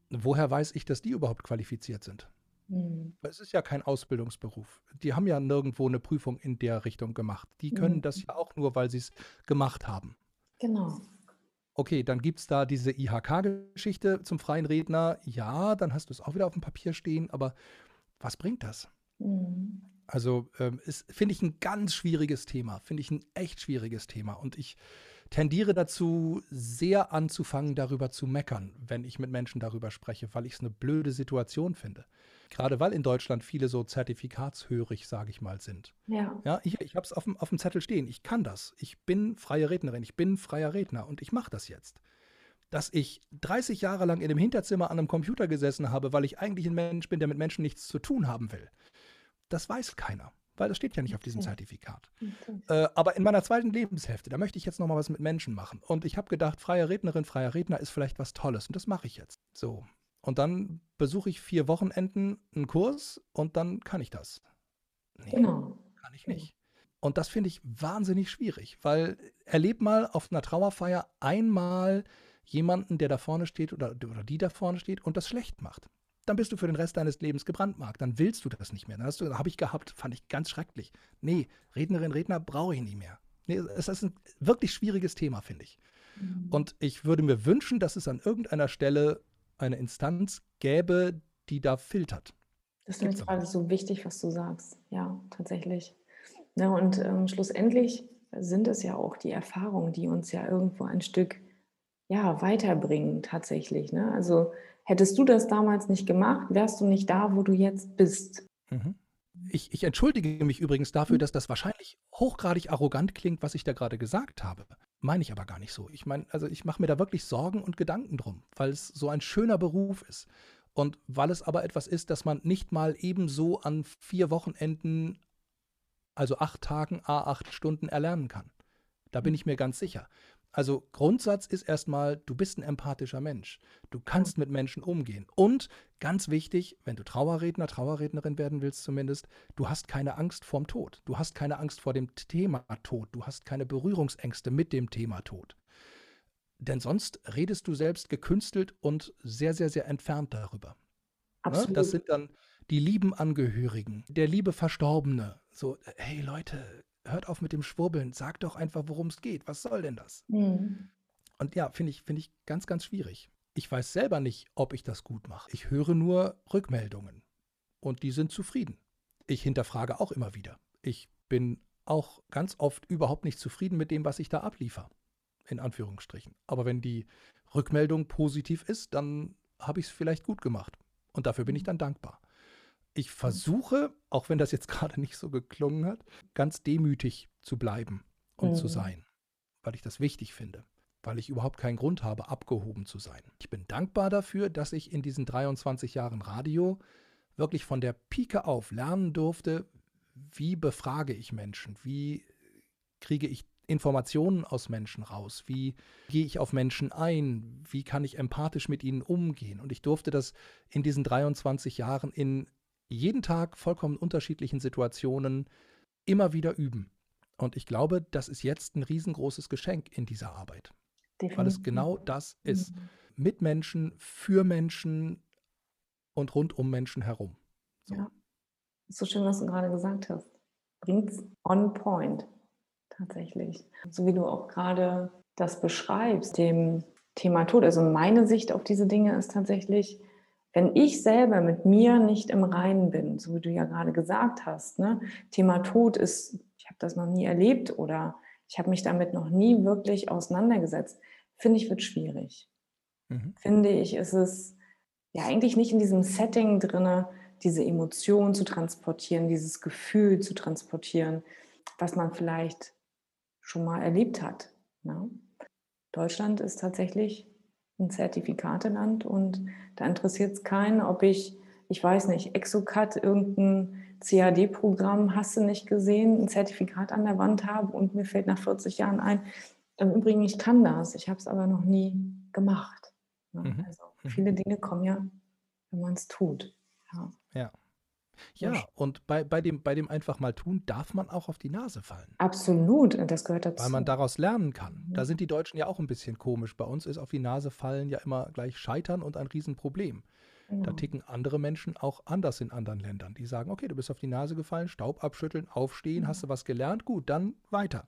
B: Woher weiß ich, dass die überhaupt qualifiziert sind? Mhm. Es ist ja kein Ausbildungsberuf. Die haben ja nirgendwo eine Prüfung in der Richtung gemacht. Die können mhm. das ja auch nur, weil sie es gemacht haben.
A: Genau.
B: Okay, dann gibt es da diese IHK-Geschichte zum freien Redner. Ja, dann hast du es auch wieder auf dem Papier stehen, aber was bringt das? Mhm. Also ähm, finde ich ein ganz schwieriges Thema, finde ich ein echt schwieriges Thema. Und ich tendiere dazu, sehr anzufangen, darüber zu meckern, wenn ich mit Menschen darüber spreche, weil ich es eine blöde Situation finde. Gerade weil in Deutschland viele so zertifikatshörig, sage ich mal, sind.
A: Ja.
B: Ja, ich, ich habe es auf dem, auf dem Zettel stehen. Ich kann das. Ich bin freie Rednerin. Ich bin freier Redner und ich mache das jetzt. Dass ich 30 Jahre lang in dem Hinterzimmer an einem Computer gesessen habe, weil ich eigentlich ein Mensch bin, der mit Menschen nichts zu tun haben will, das weiß keiner weil das steht ja nicht auf diesem Zertifikat. Äh, aber in meiner zweiten Lebenshälfte, da möchte ich jetzt noch mal was mit Menschen machen. Und ich habe gedacht, freie Rednerin, freier Redner ist vielleicht was Tolles. Und das mache ich jetzt. So. Und dann besuche ich vier Wochenenden einen Kurs und dann kann ich das.
A: Nee, genau.
B: Kann ich nicht. Und das finde ich wahnsinnig schwierig, weil erleb mal auf einer Trauerfeier einmal jemanden, der da vorne steht oder, oder die da vorne steht und das schlecht macht. Dann bist du für den Rest deines Lebens gebrandmarkt. Dann willst du das nicht mehr. Dann hast du, habe ich gehabt, fand ich ganz schrecklich. Nee, Rednerin, Redner brauche ich nicht mehr. Nee, es ist ein wirklich schwieriges Thema, finde ich. Mhm. Und ich würde mir wünschen, dass es an irgendeiner Stelle eine Instanz gäbe, die da filtert.
A: Das ist mir gerade so wichtig, was du sagst. Ja, tatsächlich. Ja, und ähm, schlussendlich sind es ja auch die Erfahrungen, die uns ja irgendwo ein Stück ja, weiterbringen, tatsächlich. Ne? Also hättest du das damals nicht gemacht, wärst du nicht da, wo du jetzt bist.
B: Mhm. Ich, ich, entschuldige mich übrigens dafür, mhm. dass das wahrscheinlich hochgradig arrogant klingt, was ich da gerade gesagt habe. Meine ich aber gar nicht so. Ich meine, also ich mache mir da wirklich Sorgen und Gedanken drum, weil es so ein schöner Beruf ist. Und weil es aber etwas ist, dass man nicht mal ebenso an vier Wochenenden, also acht Tagen, a acht Stunden erlernen kann. Da bin ich mir ganz sicher. Also Grundsatz ist erstmal, du bist ein empathischer Mensch. Du kannst mit Menschen umgehen. Und ganz wichtig, wenn du Trauerredner, Trauerrednerin werden willst zumindest, du hast keine Angst vorm Tod. Du hast keine Angst vor dem Thema Tod. Du hast keine Berührungsängste mit dem Thema Tod. Denn sonst redest du selbst gekünstelt und sehr, sehr, sehr entfernt darüber. Ne? Absolut. Das sind dann die lieben Angehörigen, der liebe Verstorbene. So, hey Leute, hört auf mit dem Schwurbeln, sagt doch einfach, worum es geht. Was soll denn das? Mhm. Und ja, finde ich, find ich ganz, ganz schwierig. Ich weiß selber nicht, ob ich das gut mache. Ich höre nur Rückmeldungen und die sind zufrieden. Ich hinterfrage auch immer wieder. Ich bin auch ganz oft überhaupt nicht zufrieden mit dem, was ich da abliefere. In Anführungsstrichen. Aber wenn die Rückmeldung positiv ist, dann habe ich es vielleicht gut gemacht. Und dafür bin ich dann dankbar. Ich versuche, auch wenn das jetzt [LAUGHS] gerade nicht so geklungen hat, ganz demütig zu bleiben und mhm. zu sein, weil ich das wichtig finde, weil ich überhaupt keinen Grund habe, abgehoben zu sein. Ich bin dankbar dafür, dass ich in diesen 23 Jahren Radio wirklich von der Pike auf lernen durfte, wie befrage ich Menschen, wie kriege ich Informationen aus Menschen raus? Wie gehe ich auf Menschen ein? Wie kann ich empathisch mit ihnen umgehen? Und ich durfte das in diesen 23 Jahren in jeden Tag vollkommen unterschiedlichen Situationen immer wieder üben. Und ich glaube, das ist jetzt ein riesengroßes Geschenk in dieser Arbeit. Definitiv. Weil es genau das ist. Mhm. Mit Menschen, für Menschen, und rund um Menschen herum.
A: So. Ja, ist so schön, was du gerade gesagt hast. Bringt's on point, tatsächlich. So wie du auch gerade das beschreibst, dem Thema Tod. Also meine Sicht auf diese Dinge ist tatsächlich, wenn ich selber mit mir nicht im Reinen bin, so wie du ja gerade gesagt hast, ne? Thema Tod ist, ich habe das noch nie erlebt oder ich habe mich damit noch nie wirklich auseinandergesetzt, finde ich, wird schwierig. Mhm. Finde ich, ist es ja eigentlich nicht in diesem Setting drin, diese Emotion zu transportieren, dieses Gefühl zu transportieren, was man vielleicht schon mal erlebt hat. Ne? Deutschland ist tatsächlich ein Zertifikateland und da interessiert es keinen, ob ich, ich weiß nicht, Exocat, irgendein CAD-Programm, hast du nicht gesehen, ein Zertifikat an der Wand habe und mir fällt nach 40 Jahren ein, im Übrigen, ich kann das, ich habe es aber noch nie gemacht. Ne? Mhm. Also mhm. viele Dinge kommen ja, wenn man es tut.
B: Ja. ja. Ja, und bei, bei, dem, bei dem einfach mal tun, darf man auch auf die Nase fallen.
A: Absolut, das gehört dazu.
B: Weil man daraus lernen kann. Da sind die Deutschen ja auch ein bisschen komisch. Bei uns ist auf die Nase fallen ja immer gleich Scheitern und ein Riesenproblem. Genau. Da ticken andere Menschen auch anders in anderen Ländern. Die sagen, okay, du bist auf die Nase gefallen, Staub abschütteln, aufstehen, ja. hast du was gelernt, gut, dann weiter.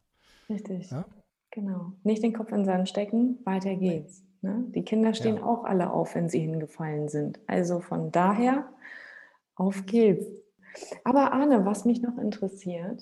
A: Richtig. Ja? Genau. Nicht den Kopf in den Sand stecken, weiter geht's. Ne? Die Kinder stehen ja. auch alle auf, wenn sie hingefallen sind. Also von daher, auf geht's. Aber Arne, was mich noch interessiert,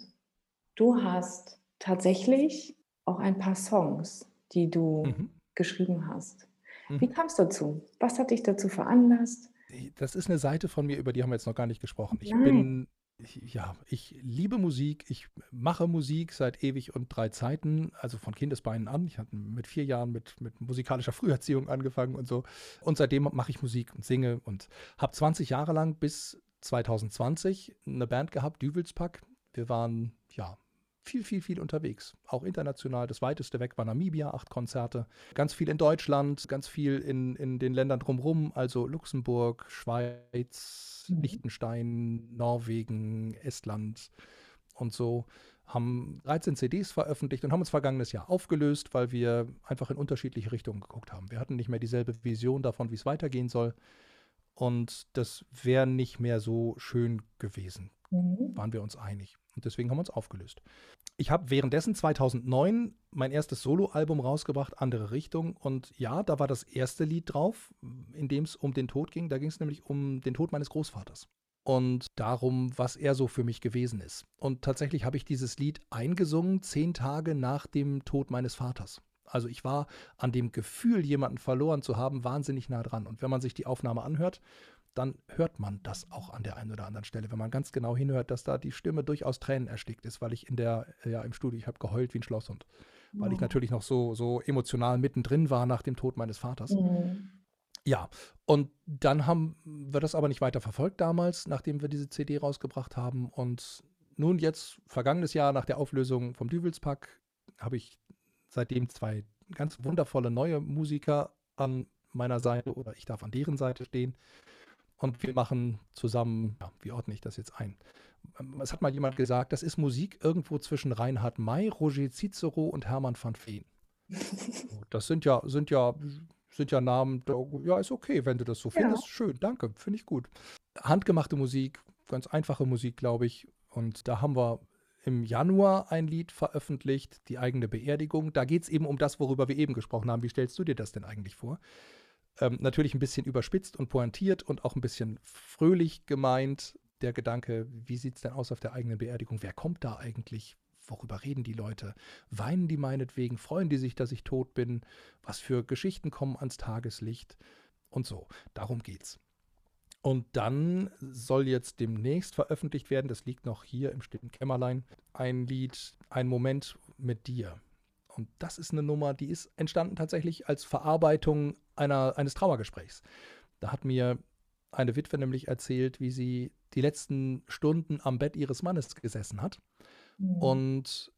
A: du hast tatsächlich auch ein paar Songs, die du mhm. geschrieben hast. Wie mhm. kam es dazu? Was hat dich dazu veranlasst?
B: Das ist eine Seite von mir, über die haben wir jetzt noch gar nicht gesprochen. Ich Nein. bin, ja, ich liebe Musik. Ich mache Musik seit ewig und drei Zeiten, also von Kindesbeinen an. Ich hatte mit vier Jahren mit, mit musikalischer [LAUGHS] Früherziehung angefangen und so. Und seitdem mache ich Musik und singe und habe 20 Jahre lang bis 2020 eine Band gehabt, Düvelspack. Wir waren, ja, viel, viel, viel unterwegs. Auch international. Das weiteste weg war Namibia, acht Konzerte. Ganz viel in Deutschland, ganz viel in, in den Ländern drumherum, also Luxemburg, Schweiz, mhm. Liechtenstein, Norwegen, Estland und so. Haben 13 CDs veröffentlicht und haben uns vergangenes Jahr aufgelöst, weil wir einfach in unterschiedliche Richtungen geguckt haben. Wir hatten nicht mehr dieselbe Vision davon, wie es weitergehen soll. Und das wäre nicht mehr so schön gewesen. Mhm. Waren wir uns einig. Und deswegen haben wir uns aufgelöst. Ich habe währenddessen 2009 mein erstes Soloalbum rausgebracht, Andere Richtung. Und ja, da war das erste Lied drauf, in dem es um den Tod ging. Da ging es nämlich um den Tod meines Großvaters und darum, was er so für mich gewesen ist. Und tatsächlich habe ich dieses Lied eingesungen, zehn Tage nach dem Tod meines Vaters. Also ich war an dem Gefühl, jemanden verloren zu haben, wahnsinnig nah dran. Und wenn man sich die Aufnahme anhört, dann hört man das auch an der einen oder anderen Stelle, wenn man ganz genau hinhört, dass da die Stimme durchaus Tränen erstickt ist, weil ich in der, ja, im Studio, ich habe geheult wie ein Schlosshund, weil ja. ich natürlich noch so, so emotional mittendrin war nach dem Tod meines Vaters. Mhm. Ja, und dann haben wir das aber nicht weiter verfolgt damals, nachdem wir diese CD rausgebracht haben. Und nun jetzt, vergangenes Jahr nach der Auflösung vom Düvelspack, habe ich seitdem zwei ganz wundervolle neue Musiker an meiner Seite oder ich darf an deren Seite stehen. Und wir machen zusammen, ja, wie ordne ich das jetzt ein? Es hat mal jemand gesagt, das ist Musik irgendwo zwischen Reinhard May, Roger Cicero und Hermann van Veen. [LAUGHS] das sind ja, sind ja, sind ja Namen, ja, ist okay, wenn du das so findest. Ja. Schön, danke, finde ich gut. Handgemachte Musik, ganz einfache Musik, glaube ich. Und da haben wir im Januar ein Lied veröffentlicht, die eigene Beerdigung. Da geht es eben um das, worüber wir eben gesprochen haben. Wie stellst du dir das denn eigentlich vor? Ähm, natürlich ein bisschen überspitzt und pointiert und auch ein bisschen fröhlich gemeint. Der Gedanke, wie sieht es denn aus auf der eigenen Beerdigung? Wer kommt da eigentlich? Worüber reden die Leute? Weinen die meinetwegen? Freuen die sich, dass ich tot bin? Was für Geschichten kommen ans Tageslicht? Und so. Darum geht's. Und dann soll jetzt demnächst veröffentlicht werden, das liegt noch hier im stillen Kämmerlein, ein Lied, ein Moment mit dir. Und das ist eine Nummer, die ist entstanden tatsächlich als Verarbeitung einer, eines Trauergesprächs. Da hat mir eine Witwe nämlich erzählt, wie sie die letzten Stunden am Bett ihres Mannes gesessen hat. Mhm. Und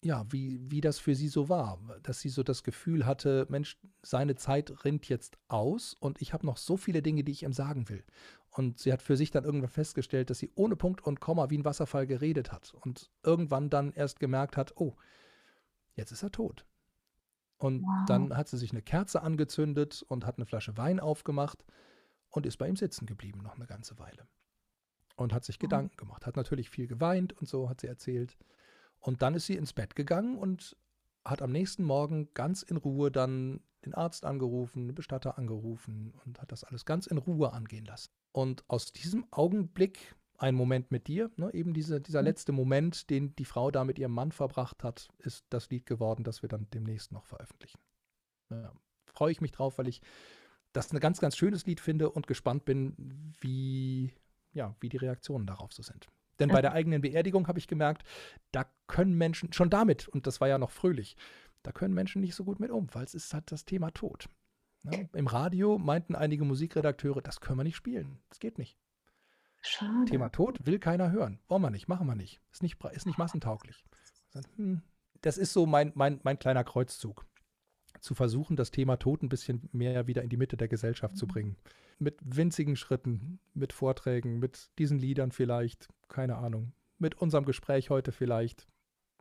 B: ja, wie, wie das für sie so war, dass sie so das Gefühl hatte, Mensch, seine Zeit rinnt jetzt aus und ich habe noch so viele Dinge, die ich ihm sagen will. Und sie hat für sich dann irgendwann festgestellt, dass sie ohne Punkt und Komma wie ein Wasserfall geredet hat und irgendwann dann erst gemerkt hat, oh, jetzt ist er tot. Und wow. dann hat sie sich eine Kerze angezündet und hat eine Flasche Wein aufgemacht und ist bei ihm sitzen geblieben noch eine ganze Weile. Und hat sich Gedanken gemacht, hat natürlich viel geweint und so, hat sie erzählt. Und dann ist sie ins Bett gegangen und hat am nächsten Morgen ganz in Ruhe dann den Arzt angerufen, den Bestatter angerufen und hat das alles ganz in Ruhe angehen lassen. Und aus diesem Augenblick, ein Moment mit dir, ne, eben diese, dieser mhm. letzte Moment, den die Frau da mit ihrem Mann verbracht hat, ist das Lied geworden, das wir dann demnächst noch veröffentlichen. Ja, Freue ich mich drauf, weil ich das ein ganz, ganz schönes Lied finde und gespannt bin, wie, ja, wie die Reaktionen darauf so sind. Denn bei der eigenen Beerdigung habe ich gemerkt, da können Menschen, schon damit, und das war ja noch fröhlich, da können Menschen nicht so gut mit um, weil es ist halt das Thema Tod. Ja, Im Radio meinten einige Musikredakteure, das können wir nicht spielen. Das geht nicht. Schade. Thema Tod will keiner hören. Wollen wir nicht, machen wir nicht. Ist nicht, ist nicht massentauglich. Hm, das ist so mein, mein, mein kleiner Kreuzzug. Zu versuchen, das Thema Tod ein bisschen mehr wieder in die Mitte der Gesellschaft zu mhm. bringen mit winzigen Schritten, mit Vorträgen, mit diesen Liedern vielleicht, keine Ahnung, mit unserem Gespräch heute vielleicht,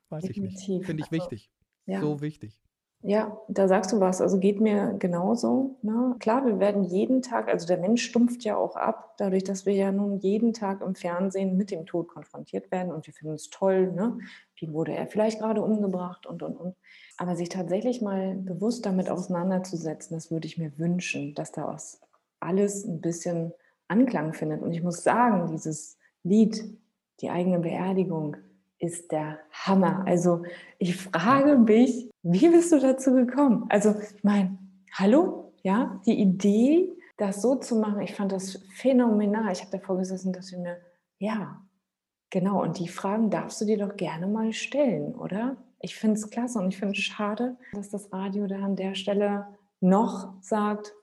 B: weiß Definitiv. ich nicht. Finde ich also, wichtig. Ja. So wichtig.
A: Ja, da sagst du was. Also geht mir genauso. Ne? Klar, wir werden jeden Tag, also der Mensch stumpft ja auch ab, dadurch, dass wir ja nun jeden Tag im Fernsehen mit dem Tod konfrontiert werden und wir finden es toll. Ne? Wie wurde er vielleicht gerade umgebracht und und und. Aber sich tatsächlich mal bewusst damit auseinanderzusetzen, das würde ich mir wünschen, dass da was alles ein bisschen Anklang findet. Und ich muss sagen, dieses Lied, die eigene Beerdigung, ist der Hammer. Also ich frage mich, wie bist du dazu gekommen? Also ich meine, hallo, ja, die Idee, das so zu machen, ich fand das phänomenal. Ich habe davor gesessen, dass wir mir, ja, genau, und die Fragen darfst du dir doch gerne mal stellen, oder? Ich finde es klasse und ich finde es schade, dass das Radio da an der Stelle noch sagt,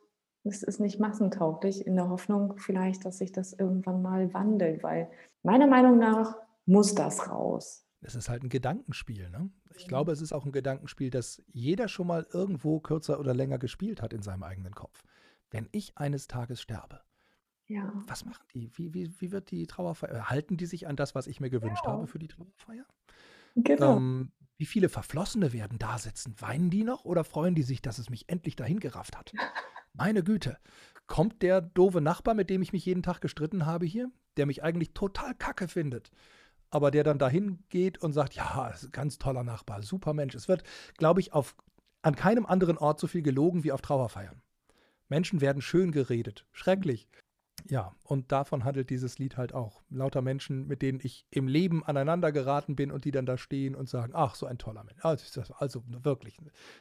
A: es ist nicht massentauglich, in der Hoffnung vielleicht, dass sich das irgendwann mal wandelt, weil meiner Meinung nach muss das raus.
B: Es ist halt ein Gedankenspiel. Ne? Ich glaube, es ist auch ein Gedankenspiel, das jeder schon mal irgendwo kürzer oder länger gespielt hat in seinem eigenen Kopf. Wenn ich eines Tages sterbe, ja. was machen die? Wie, wie, wie wird die Trauerfeier? Halten die sich an das, was ich mir gewünscht ja. habe für die Trauerfeier? Genau. Ähm, wie viele Verflossene werden da sitzen? Weinen die noch oder freuen die sich, dass es mich endlich dahin gerafft hat? [LAUGHS] Meine Güte. Kommt der doofe Nachbar, mit dem ich mich jeden Tag gestritten habe hier, der mich eigentlich total kacke findet, aber der dann dahin geht und sagt, ja, ganz toller Nachbar, super Mensch. Es wird, glaube ich, auf, an keinem anderen Ort so viel gelogen wie auf Trauerfeiern. Menschen werden schön geredet. Schrecklich. Ja, und davon handelt dieses Lied halt auch. Lauter Menschen, mit denen ich im Leben aneinander geraten bin und die dann da stehen und sagen, ach, so ein toller Mensch. Also, also wirklich,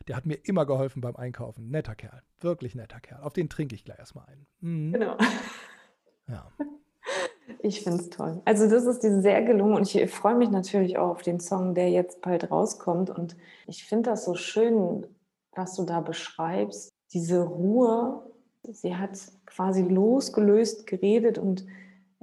B: der hat mir immer geholfen beim Einkaufen. Netter Kerl, wirklich netter Kerl. Auf den trinke ich gleich erstmal ein. Mhm. Genau.
A: Ja. [LAUGHS] Ich finde es toll. Also das ist dir sehr gelungen und ich freue mich natürlich auch auf den Song, der jetzt bald rauskommt. Und ich finde das so schön, was du da beschreibst. Diese Ruhe Sie hat quasi losgelöst geredet und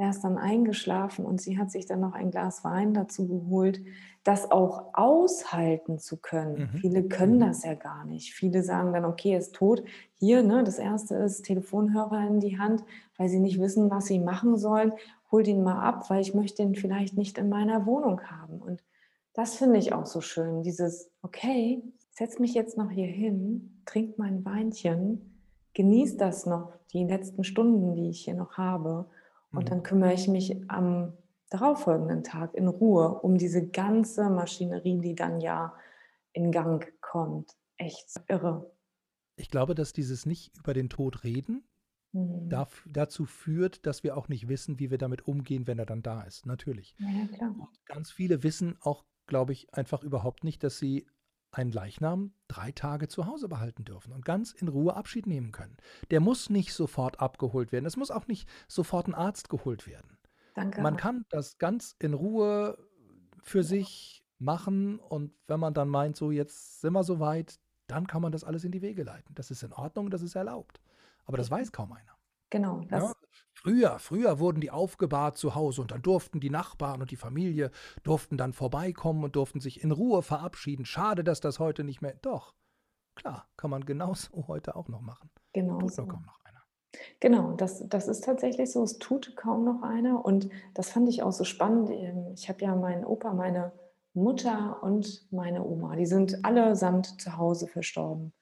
A: er ist dann eingeschlafen und sie hat sich dann noch ein Glas Wein dazu geholt, das auch aushalten zu können. Mhm. Viele können mhm. das ja gar nicht. Viele sagen dann, okay, er ist tot. Hier, ne, das erste ist Telefonhörer in die Hand, weil sie nicht wissen, was sie machen sollen. Hol den mal ab, weil ich möchte ihn vielleicht nicht in meiner Wohnung haben. Und das finde ich auch so schön. Dieses, okay, setz mich jetzt noch hier hin, trink mein Weinchen genieße das noch, die letzten Stunden, die ich hier noch habe. Und mhm. dann kümmere ich mich am darauffolgenden Tag in Ruhe um diese ganze Maschinerie, die dann ja in Gang kommt. Echt irre.
B: Ich glaube, dass dieses nicht über den Tod reden mhm. darf, dazu führt, dass wir auch nicht wissen, wie wir damit umgehen, wenn er dann da ist. Natürlich. Ja, ganz viele wissen auch, glaube ich, einfach überhaupt nicht, dass sie einen Leichnam drei Tage zu Hause behalten dürfen und ganz in Ruhe Abschied nehmen können. Der muss nicht sofort abgeholt werden. Es muss auch nicht sofort ein Arzt geholt werden. Danke. Man kann das ganz in Ruhe für sich machen und wenn man dann meint, so jetzt sind wir soweit, dann kann man das alles in die Wege leiten. Das ist in Ordnung, das ist erlaubt. Aber das weiß kaum einer.
A: Genau. Das,
B: ja, Früher, früher wurden die aufgebahrt zu Hause und dann durften die Nachbarn und die Familie durften dann vorbeikommen und durften sich in Ruhe verabschieden. Schade, dass das heute nicht mehr. Doch, klar, kann man genauso [LAUGHS] heute auch noch machen.
A: Genau. Tut so. kaum noch einer. Genau, das, das ist tatsächlich so. Es tut kaum noch einer. Und das fand ich auch so spannend. Ähm, ich habe ja meinen Opa, meine Mutter und meine Oma, die sind allesamt zu Hause verstorben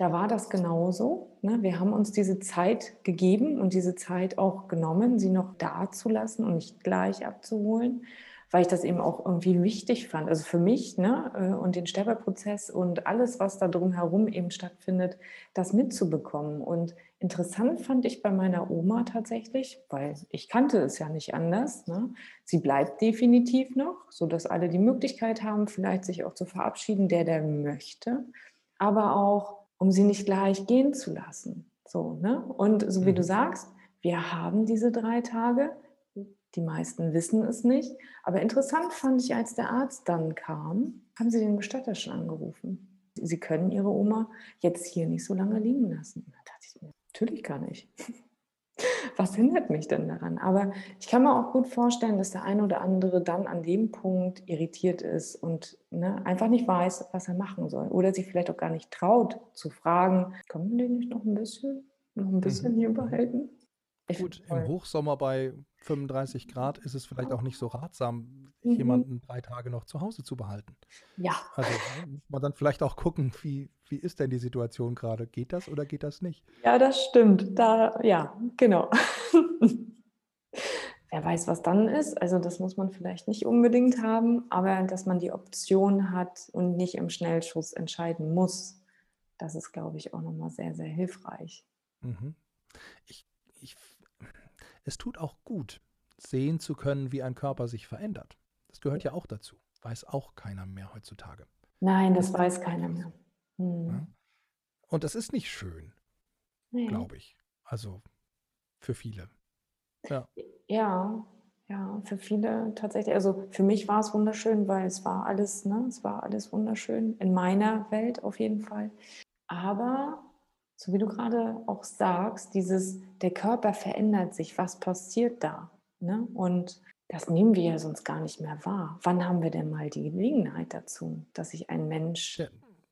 A: da war das genauso. Ne? Wir haben uns diese Zeit gegeben und diese Zeit auch genommen, sie noch da zu lassen und nicht gleich abzuholen, weil ich das eben auch irgendwie wichtig fand. Also für mich ne? Äh, und den Sterbeprozess und alles, was da drumherum eben stattfindet, das mitzubekommen. Und interessant fand ich bei meiner Oma tatsächlich, weil ich kannte es ja nicht anders. Ne? Sie bleibt definitiv noch, sodass alle die Möglichkeit haben, vielleicht sich auch zu verabschieden, der, der möchte. Aber auch um sie nicht gleich gehen zu lassen. So, ne? Und so wie du mhm. sagst, wir haben diese drei Tage. Die meisten wissen es nicht. Aber interessant fand ich, als der Arzt dann kam, haben sie den Bestatter schon angerufen. Sie können ihre Oma jetzt hier nicht so lange liegen lassen. Da dachte ich mir, natürlich kann ich [LAUGHS] was hindert mich denn daran? Aber ich kann mir auch gut vorstellen, dass der eine oder andere dann an dem Punkt irritiert ist und ne, einfach nicht weiß, was er machen soll. Oder sich vielleicht auch gar nicht traut zu fragen, können wir den nicht noch ein bisschen, noch ein bisschen mhm. hier behalten?
B: Gut, im Hochsommer bei 35 Grad ist es vielleicht auch nicht so ratsam, mhm. jemanden drei Tage noch zu Hause zu behalten.
A: Ja.
B: Also muss man dann vielleicht auch gucken, wie, wie ist denn die Situation gerade? Geht das oder geht das nicht?
A: Ja, das stimmt. Da, ja, genau. [LAUGHS] Wer weiß, was dann ist. Also das muss man vielleicht nicht unbedingt haben, aber dass man die Option hat und nicht im Schnellschuss entscheiden muss, das ist, glaube ich, auch nochmal sehr, sehr hilfreich.
B: Mhm. Ich es tut auch gut, sehen zu können, wie ein Körper sich verändert. Das gehört ja auch dazu. Weiß auch keiner mehr heutzutage.
A: Nein, das weiß keiner mehr. Hm.
B: Und das ist nicht schön, nee. glaube ich. Also für viele.
A: Ja. ja, ja, für viele tatsächlich. Also für mich war es wunderschön, weil es war alles, ne, es war alles wunderschön in meiner Welt auf jeden Fall. Aber so wie du gerade auch sagst, dieses, der Körper verändert sich, was passiert da? Ne? Und das nehmen wir ja sonst gar nicht mehr wahr. Wann haben wir denn mal die Gelegenheit dazu, dass sich ein Mensch ja.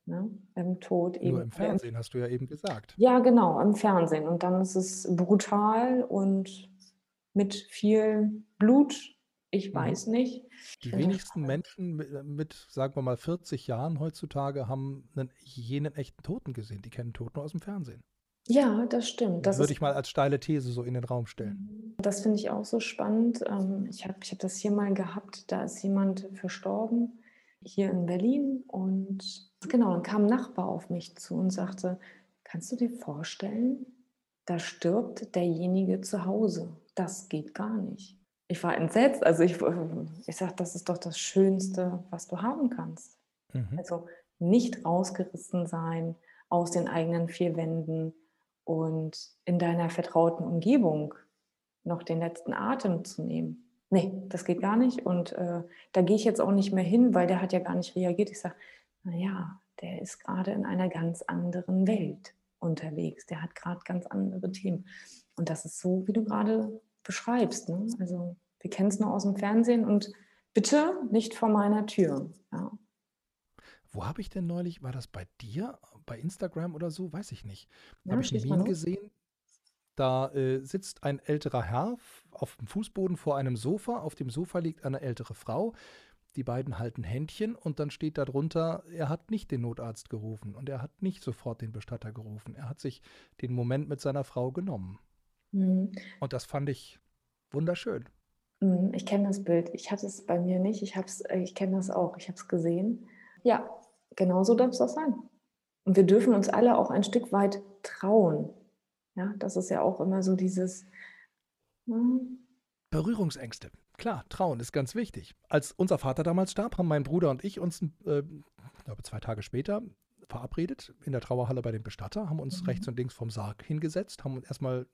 A: ne, im Tod
B: eben. Nur im Fernsehen hast du ja eben gesagt.
A: Ja, genau, im Fernsehen. Und dann ist es brutal und mit viel Blut ich mhm. weiß nicht.
B: Die wenigsten Menschen mit, äh, mit, sagen wir mal, 40 Jahren heutzutage haben einen, jenen echten Toten gesehen. Die kennen Toten nur aus dem Fernsehen.
A: Ja, das stimmt. Das
B: würde ich mal als steile These so in den Raum stellen.
A: Mhm. Das finde ich auch so spannend. Ähm, ich habe ich hab das hier mal gehabt, da ist jemand verstorben, hier in Berlin. Und genau, dann kam ein Nachbar auf mich zu und sagte, kannst du dir vorstellen, da stirbt derjenige zu Hause. Das geht gar nicht ich war entsetzt. Also ich, ich sage, das ist doch das Schönste, was du haben kannst. Mhm. Also nicht rausgerissen sein aus den eigenen vier Wänden und in deiner vertrauten Umgebung noch den letzten Atem zu nehmen. Nee, das geht gar nicht. Und äh, da gehe ich jetzt auch nicht mehr hin, weil der hat ja gar nicht reagiert. Ich sage, naja, der ist gerade in einer ganz anderen Welt unterwegs. Der hat gerade ganz andere Themen. Und das ist so, wie du gerade beschreibst. Ne? Also wir kennen es nur aus dem Fernsehen und bitte nicht vor meiner Tür. Ja.
B: Wo habe ich denn neulich, war das bei dir, bei Instagram oder so, weiß ich nicht. Ja, habe ich ein Meme gesehen, da äh, sitzt ein älterer Herr auf dem Fußboden vor einem Sofa, auf dem Sofa liegt eine ältere Frau, die beiden halten Händchen und dann steht da drunter, er hat nicht den Notarzt gerufen und er hat nicht sofort den Bestatter gerufen. Er hat sich den Moment mit seiner Frau genommen. Mhm. Und das fand ich wunderschön.
A: Mhm, ich kenne das Bild. Ich hatte es bei mir nicht. Ich, äh, ich kenne das auch. Ich habe es gesehen. Ja, genau so darf es auch sein. Und wir dürfen uns alle auch ein Stück weit trauen. Ja, das ist ja auch immer so dieses.
B: Hm. Berührungsängste. Klar, trauen ist ganz wichtig. Als unser Vater damals starb, haben mein Bruder und ich uns, äh, ich glaube, zwei Tage später verabredet in der Trauerhalle bei dem Bestatter, haben uns mhm. rechts und links vom Sarg hingesetzt, haben uns erstmal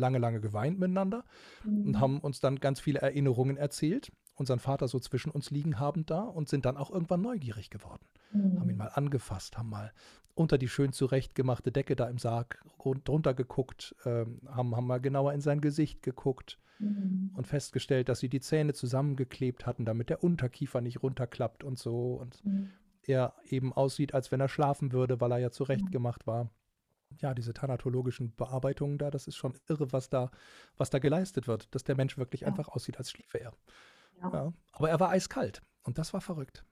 B: lange, lange geweint miteinander mhm. und haben uns dann ganz viele Erinnerungen erzählt, unseren Vater so zwischen uns liegen haben da und sind dann auch irgendwann neugierig geworden. Mhm. Haben ihn mal angefasst, haben mal unter die schön zurechtgemachte Decke da im Sarg drunter geguckt, äh, haben, haben mal genauer in sein Gesicht geguckt mhm. und festgestellt, dass sie die Zähne zusammengeklebt hatten, damit der Unterkiefer nicht runterklappt und so. Und mhm. er eben aussieht, als wenn er schlafen würde, weil er ja zurechtgemacht war ja, diese thanatologischen Bearbeitungen da, das ist schon irre, was da, was da geleistet wird, dass der Mensch wirklich ja. einfach aussieht, als schliefe er. Ja. ja. Aber er war eiskalt und das war verrückt.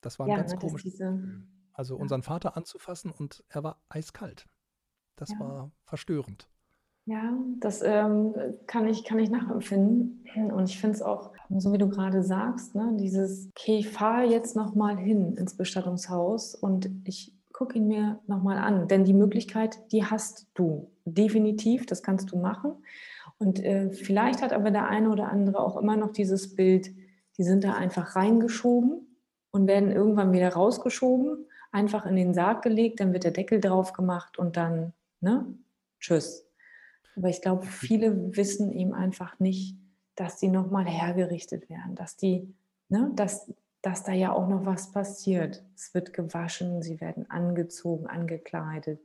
B: Das war ein ja, ganz komisches
A: diese,
B: Also unseren Vater anzufassen und er war eiskalt. Das war verstörend.
A: Ja, das ähm, kann ich, kann ich nachempfinden. Und ich finde es auch, so wie du gerade sagst, ne, dieses, okay, ich fahre jetzt nochmal hin ins Bestattungshaus und ich gucke ihn mir nochmal an. Denn die Möglichkeit, die hast du. Definitiv, das kannst du machen. Und äh, vielleicht hat aber der eine oder andere auch immer noch dieses Bild, die sind da einfach reingeschoben und werden irgendwann wieder rausgeschoben, einfach in den Sarg gelegt, dann wird der Deckel drauf gemacht und dann, ne, tschüss. Aber ich glaube, viele wissen eben einfach nicht, dass die nochmal hergerichtet werden, dass die, ne, dass, dass da ja auch noch was passiert. Es wird gewaschen, sie werden angezogen, angekleidet.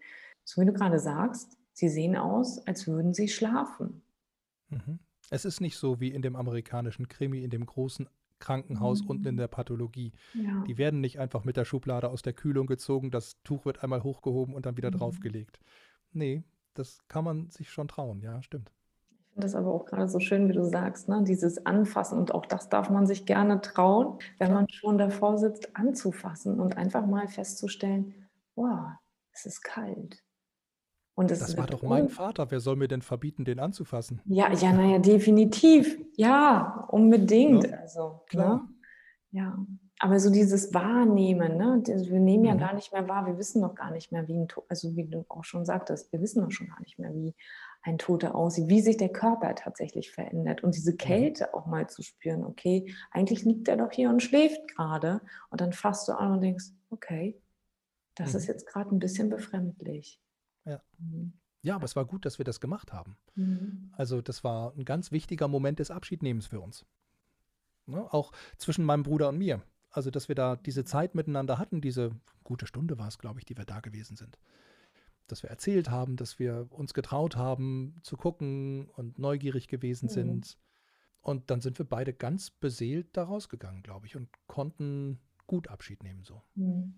A: So wie du gerade sagst, sie sehen aus, als würden sie schlafen.
B: Mhm. Es ist nicht so wie in dem amerikanischen Krimi, in dem großen Krankenhaus
A: Mhm.
B: unten in der Pathologie.
A: Ja.
B: Die werden nicht einfach mit der Schublade aus der Kühlung gezogen, das Tuch wird einmal hochgehoben und dann wieder
A: Mhm.
B: draufgelegt. Nee, das kann man sich schon trauen, ja, stimmt.
A: Ich finde das aber auch gerade so schön, wie du sagst, ne? dieses Anfassen und auch das darf man sich gerne trauen, wenn man schon davor sitzt, anzufassen und einfach mal festzustellen, wow, es ist kalt. Und es
B: Das war doch mein Vater, wer soll mir denn verbieten, den anzufassen?
A: Ja, ja, naja, definitiv. Ja, unbedingt.
B: Ja,
A: Also,
B: klar.
A: ne? Ja. Aber so dieses Wahrnehmen, ne? Wir nehmen ja
B: Mhm.
A: gar nicht mehr wahr, wir wissen noch gar nicht mehr, wie ein To- also wie du auch schon sagtest, wir wissen doch schon gar nicht mehr, wie ein Toter aussieht, wie sich der Körper tatsächlich verändert und diese Kälte auch mal zu spüren, okay, eigentlich liegt er doch hier und schläft gerade und dann fasst du an und denkst, okay, das ist
B: Mhm.
A: jetzt gerade ein bisschen befremdlich.
B: Ja.
A: Mhm.
B: Ja, aber es war gut, dass wir das gemacht haben.
A: Mhm.
B: Also das war ein ganz wichtiger Moment des Abschiednehmens für uns. Ne? Auch zwischen meinem Bruder und mir. Also, dass wir da diese Zeit miteinander hatten, diese gute Stunde war es, glaube ich, die wir da gewesen sind. Dass wir erzählt haben, dass wir uns getraut haben zu gucken und neugierig gewesen
A: Mhm.
B: sind. Und dann sind wir beide ganz beseelt da rausgegangen, glaube ich, und konnten gut Abschied nehmen so.
A: Mhm.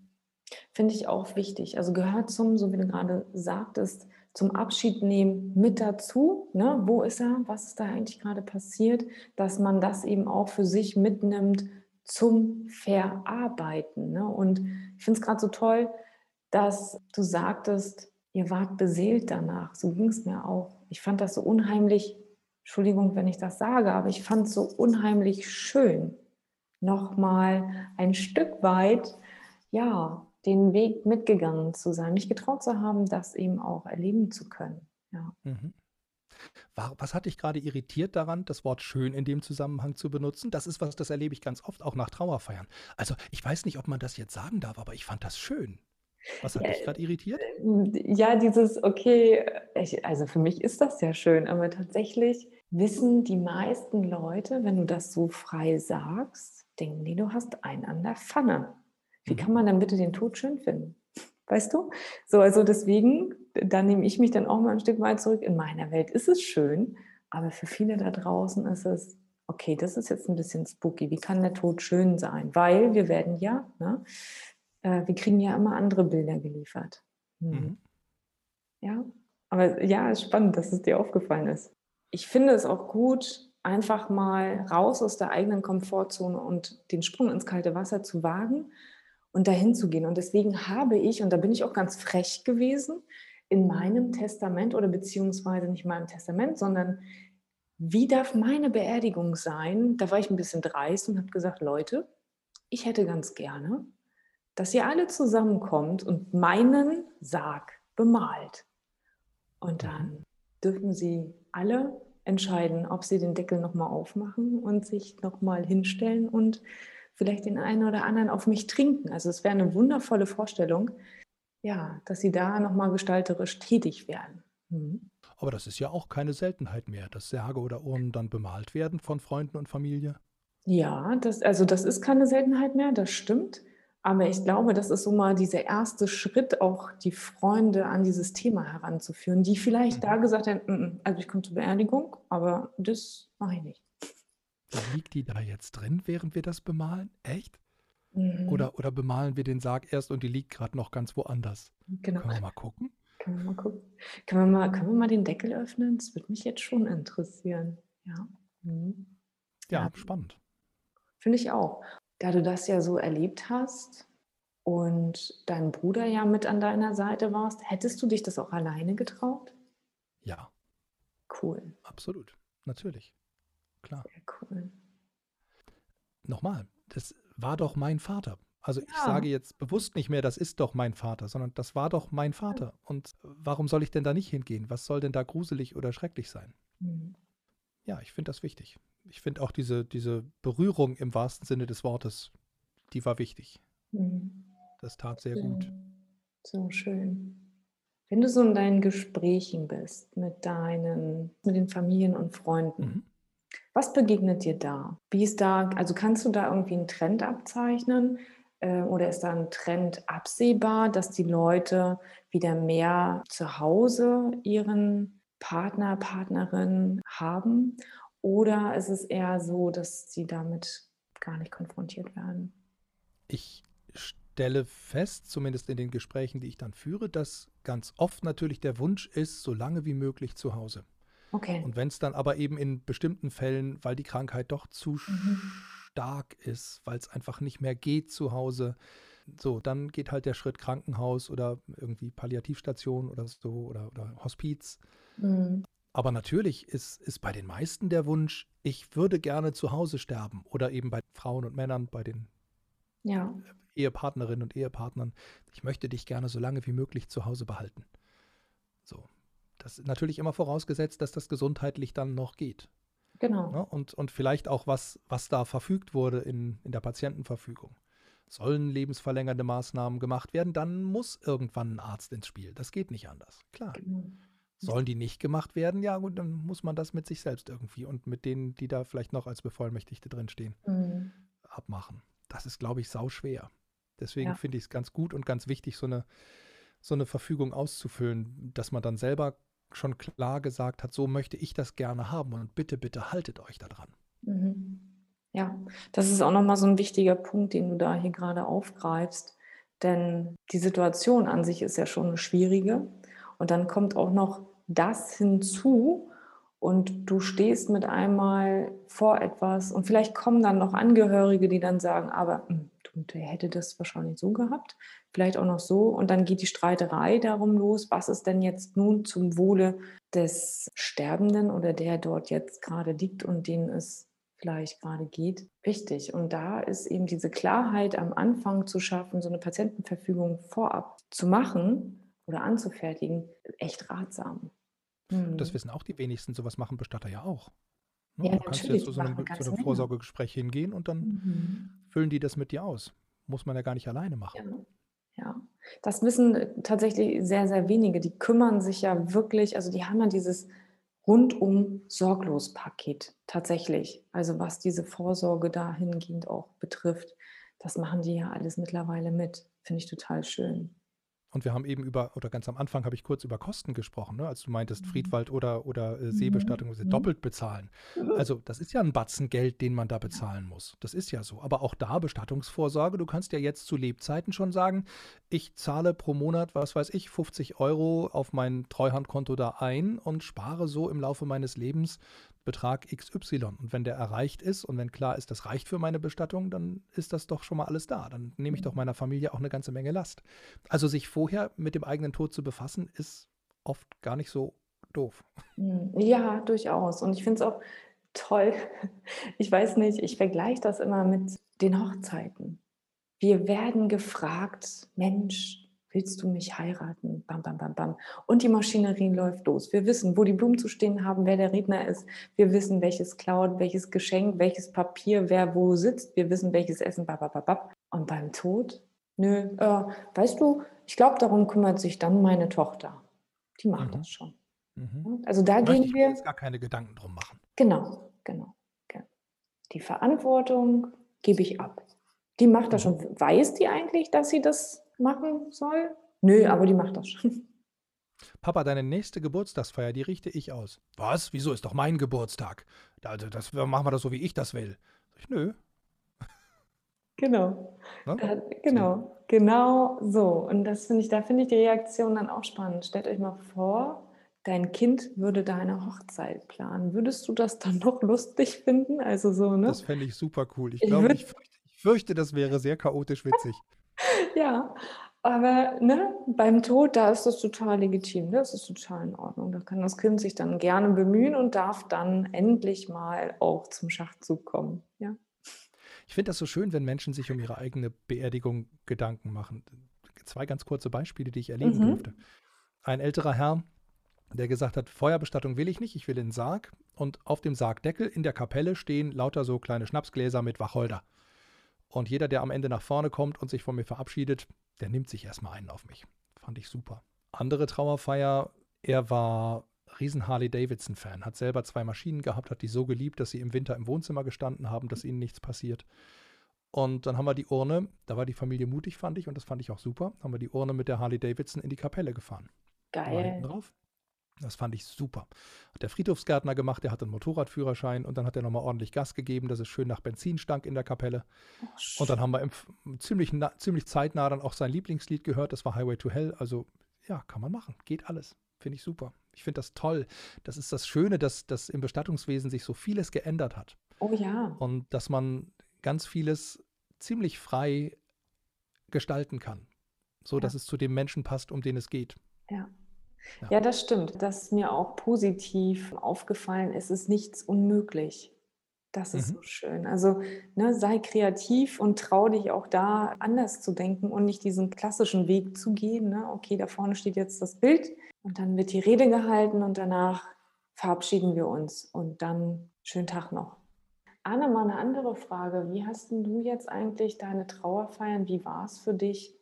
A: Finde ich auch wichtig. Also gehört zum, so wie du gerade sagtest, zum Abschied nehmen mit dazu. Ne? Wo ist er? Was ist da eigentlich gerade passiert? Dass man das eben auch für sich mitnimmt zum Verarbeiten. Ne? Und ich finde es gerade so toll, dass du sagtest, ihr wart beseelt danach. So ging es mir auch. Ich fand das so unheimlich, Entschuldigung, wenn ich das sage, aber ich fand es so unheimlich schön, nochmal ein Stück weit, ja, den Weg mitgegangen zu sein, mich getraut zu haben, das eben auch erleben zu können. Ja.
B: Mhm. War, was hat dich gerade irritiert daran, das Wort schön in dem Zusammenhang zu benutzen? Das ist was, das erlebe ich ganz oft, auch nach Trauerfeiern. Also ich weiß nicht, ob man das jetzt sagen darf, aber ich fand das schön. Was hat
A: Ja,
B: dich gerade irritiert?
A: Ja, dieses, okay, ich, also für mich ist das ja schön, aber tatsächlich wissen die meisten Leute, wenn du das so frei sagst, denken die, du hast einen an der Pfanne. Wie
B: Mhm.
A: kann man dann bitte den Tod schön finden? Weißt du? So, also deswegen, da nehme ich mich dann auch mal ein Stück weit zurück. In meiner Welt ist es schön, aber für viele da draußen ist es, okay, das ist jetzt ein bisschen spooky. Wie kann der Tod schön sein? Weil wir werden ja, ne, äh, wir kriegen ja immer andere Bilder geliefert. Hm.
B: Mhm.
A: Ja, aber ja, ist spannend, dass es dir aufgefallen ist. Ich finde es auch gut, einfach mal raus aus der eigenen Komfortzone und den Sprung ins kalte Wasser zu wagen und dahin zu gehen. Und deswegen habe ich, und da bin ich auch ganz frech gewesen, in meinem Testament oder beziehungsweise nicht meinem Testament, sondern wie darf meine Beerdigung sein? Da war ich ein bisschen dreist und habe gesagt, Leute, ich hätte ganz gerne, dass ihr alle zusammenkommt und meinen Sarg bemalt. Und dann dürfen sie alle entscheiden, ob sie den Deckel nochmal aufmachen und sich nochmal hinstellen und vielleicht den einen oder anderen auf mich trinken. Also es wäre eine wundervolle Vorstellung, ja, dass sie da nochmal gestalterisch tätig werden. Mhm.
B: Aber das ist ja auch keine Seltenheit mehr, dass Särge oder Urnen dann bemalt werden von Freunden und Familie.
A: Ja, das, also das ist keine Seltenheit mehr, das stimmt. Aber ich glaube, das ist so mal dieser erste Schritt, auch die Freunde an dieses Thema heranzuführen, die vielleicht
B: Mhm.
A: da gesagt haben, "Mm, mm, also ich komme zur Beerdigung, aber das mache ich nicht.
B: Liegt die da jetzt drin, während wir das bemalen? Echt?
A: Mhm.
B: Oder, oder bemalen wir den Sarg erst und die liegt gerade noch ganz woanders?
A: Genau.
B: Können wir mal gucken?
A: Können wir mal gucken. Können wir mal, können wir mal den Deckel öffnen? Das würde mich jetzt schon interessieren. Ja. Mhm.
B: Ja,
A: Ja.
B: spannend.
A: Finde ich auch. Da du das ja so erlebt hast, und dein Bruder ja mit an deiner Seite warst, hättest du dich das auch alleine getraut?
B: Ja.
A: Cool.
B: Absolut. Natürlich. Klar.
A: Sehr cool.
B: Nochmal, das war doch mein Vater. Also ich ja. sage jetzt bewusst nicht mehr, das ist doch mein Vater, sondern das war doch mein Vater. Und warum soll ich denn da nicht hingehen? Was soll denn da gruselig oder schrecklich sein? Mhm. Ja, ich finde das wichtig. Ich finde auch diese, diese Berührung im wahrsten Sinne des Wortes, die war wichtig. Mhm. Das tat sehr schön. gut.
A: So schön. Wenn du so in deinen Gesprächen bist mit deinen, mit den Familien und Freunden, mhm. Was begegnet dir da? Wie ist da, also kannst du da irgendwie einen Trend abzeichnen? Äh, oder ist da ein Trend absehbar, dass die Leute wieder mehr zu Hause ihren Partner, Partnerin haben? Oder ist es eher so, dass sie damit gar nicht konfrontiert werden?
B: Ich stelle fest, zumindest in den Gesprächen, die ich dann führe, dass ganz oft natürlich der Wunsch ist, so lange wie möglich zu Hause.
A: Okay.
B: Und wenn es dann aber eben in bestimmten Fällen, weil die Krankheit doch zu mhm. stark ist, weil es einfach nicht mehr geht zu Hause, so, dann geht halt der Schritt Krankenhaus oder irgendwie Palliativstation oder so oder, oder Hospiz. Mhm. Aber natürlich ist, ist bei den meisten der Wunsch, ich würde gerne zu Hause sterben oder eben bei Frauen und Männern, bei den
A: ja.
B: Ehepartnerinnen und Ehepartnern, ich möchte dich gerne so lange wie möglich zu Hause behalten. So. Das ist natürlich immer vorausgesetzt, dass das gesundheitlich dann noch geht.
A: Genau.
B: Ne? Und, und vielleicht auch, was, was da verfügt wurde in, in der Patientenverfügung. Sollen lebensverlängernde Maßnahmen gemacht werden, dann muss irgendwann ein Arzt ins Spiel. Das geht nicht anders. Klar. Genau. Sollen die nicht gemacht werden? Ja, gut, dann muss man das mit sich selbst irgendwie und mit denen, die da vielleicht noch als Bevollmächtigte drinstehen, mhm. abmachen das ist, glaube ich, sau schwer. Deswegen ja. finde ich es ganz gut und ganz wichtig, so eine, so eine Verfügung auszufüllen, dass man dann selber schon klar gesagt hat, so möchte ich das gerne haben und bitte, bitte haltet euch da dran.
A: Mhm. Ja, das ist auch nochmal so ein wichtiger Punkt, den du da hier gerade aufgreifst. Denn die Situation an sich ist ja schon eine schwierige. Und dann kommt auch noch das hinzu, und du stehst mit einmal vor etwas und vielleicht kommen dann noch Angehörige, die dann sagen, aber hm, der hätte das wahrscheinlich so gehabt, vielleicht auch noch so und dann geht die Streiterei darum los, was ist denn jetzt nun zum Wohle des Sterbenden oder der dort jetzt gerade liegt und den es vielleicht gerade geht, wichtig. Und da ist eben diese Klarheit am Anfang zu schaffen, so eine Patientenverfügung vorab zu machen oder anzufertigen, echt ratsam.
B: Mhm. Das wissen auch die wenigsten. Sowas machen Bestatter ja auch. Ne? Ja, du kannst ja zu so einem, zu einem Vorsorgegespräch hingehen und dann mhm. füllen die das mit dir aus. Muss man ja gar nicht alleine machen.
A: Ja. ja. das wissen tatsächlich sehr, sehr wenige. Die kümmern sich ja wirklich, also die haben ja dieses rundum sorglos Paket tatsächlich. Also was diese Vorsorge dahingehend auch betrifft, das machen die ja alles mittlerweile mit. Finde ich total schön.
B: Und wir haben eben über, oder ganz am Anfang habe ich kurz über Kosten gesprochen, ne? als du meintest, mhm. Friedwald oder, oder äh, Seebestattung mhm. doppelt bezahlen. Also das ist ja ein Batzen Geld, den man da bezahlen muss. Das ist ja so. Aber auch da Bestattungsvorsorge, du kannst ja jetzt zu Lebzeiten schon sagen, ich zahle pro Monat, was weiß ich, 50 Euro auf mein Treuhandkonto da ein und spare so im Laufe meines Lebens Betrag XY. Und wenn der erreicht ist und wenn klar ist, das reicht für meine Bestattung, dann ist das doch schon mal alles da. Dann nehme ich doch meiner Familie auch eine ganze Menge Last. Also sich vorher mit dem eigenen Tod zu befassen, ist oft gar nicht so doof.
A: Hm, ja, durchaus. Und ich finde es auch toll. [LAUGHS] Ich weiß nicht, ich vergleiche das immer mit den Hochzeiten. Wir werden gefragt, Mensch, willst du mich heiraten? Bam, bam, bam, bam. Und die Maschinerie läuft los. Wir wissen, wo die Blumen zu stehen haben, wer der Redner ist. Wir wissen, welches Cloud, welches Geschenk, welches Papier, wer wo sitzt. Wir wissen, welches Essen, babababab. Und beim Tod? Nö, äh, weißt du, ich glaube, darum kümmert sich dann meine Tochter. Die macht mhm. das schon. Mhm. Also da Möchte gehen wir.
B: jetzt gar keine Gedanken drum machen.
A: Genau, genau, genau. Die Verantwortung gebe ich ab. Die macht das mhm. schon. Weiß die eigentlich, dass sie das machen soll? Nö, aber die macht das schon. [LAUGHS]
B: Papa, deine nächste Geburtstagsfeier, die richte ich aus. Was? Wieso ist doch mein Geburtstag? Also das machen wir das so, wie ich das will. Ich, nö.
A: Genau. Ne? Da, genau, genau so. Und das finde ich, da finde ich die Reaktion dann auch spannend. Stellt euch mal vor, dein Kind würde deine Hochzeit planen. Würdest du das dann noch lustig finden? Also so, ne?
B: Das fände ich super cool. Ich glaube, ich, ich, fürchte, das wäre sehr chaotisch witzig. [LAUGHS]
A: ja, aber ne, beim Tod, da ist das total legitim, das ist total in Ordnung. Da kann das Kind sich dann gerne bemühen und darf dann endlich mal auch zum Schachzug kommen. Ja.
B: Ich finde das so schön, wenn Menschen sich um ihre eigene Beerdigung Gedanken machen. Zwei ganz kurze Beispiele, die ich erleben mhm. durfte. Ein älterer Herr, der gesagt hat, Feuerbestattung will ich nicht, ich will den Sarg. Und auf dem Sargdeckel in der Kapelle stehen lauter so kleine Schnapsgläser mit Wacholder. Und jeder, der am Ende nach vorne kommt und sich von mir verabschiedet, der nimmt sich erstmal einen auf mich. Fand ich super. Andere Trauerfeier, er war riesen Harley Davidson-Fan, hat selber zwei Maschinen gehabt, hat die so geliebt, dass sie im Winter im Wohnzimmer gestanden haben, dass ihnen nichts passiert. Und dann haben wir die Urne, da war die Familie mutig, fand ich, und das fand ich auch super, haben wir die Urne mit der Harley Davidson in die Kapelle gefahren.
A: Geil.
B: drauf. Das fand ich super. Hat der Friedhofsgärtner gemacht, der hat einen Motorradführerschein und dann hat er nochmal ordentlich Gas gegeben, dass es schön nach Benzin stank in der Kapelle. Oh, und dann haben wir im, ziemlich, ziemlich zeitnah dann auch sein Lieblingslied gehört, das war Highway to Hell. Also ja, kann man machen, geht alles. Finde ich super. Ich finde das toll. Das ist das Schöne, dass, dass im Bestattungswesen sich so vieles geändert hat.
A: Oh ja.
B: Und dass man ganz vieles ziemlich frei gestalten kann, so ja. dass es zu dem Menschen passt, um den es geht.
A: Ja. Ja. ja, das stimmt. Das ist mir auch positiv aufgefallen. Es ist nichts unmöglich. Das ist mhm. so schön. Also ne, sei kreativ und trau dich auch da anders zu denken und nicht diesen klassischen Weg zu gehen. Ne? Okay, da vorne steht jetzt das Bild und dann wird die Rede gehalten und danach verabschieden wir uns und dann schönen Tag noch. Anne, mal eine andere Frage. Wie hast du jetzt eigentlich deine Trauer feiern? Wie war es für dich?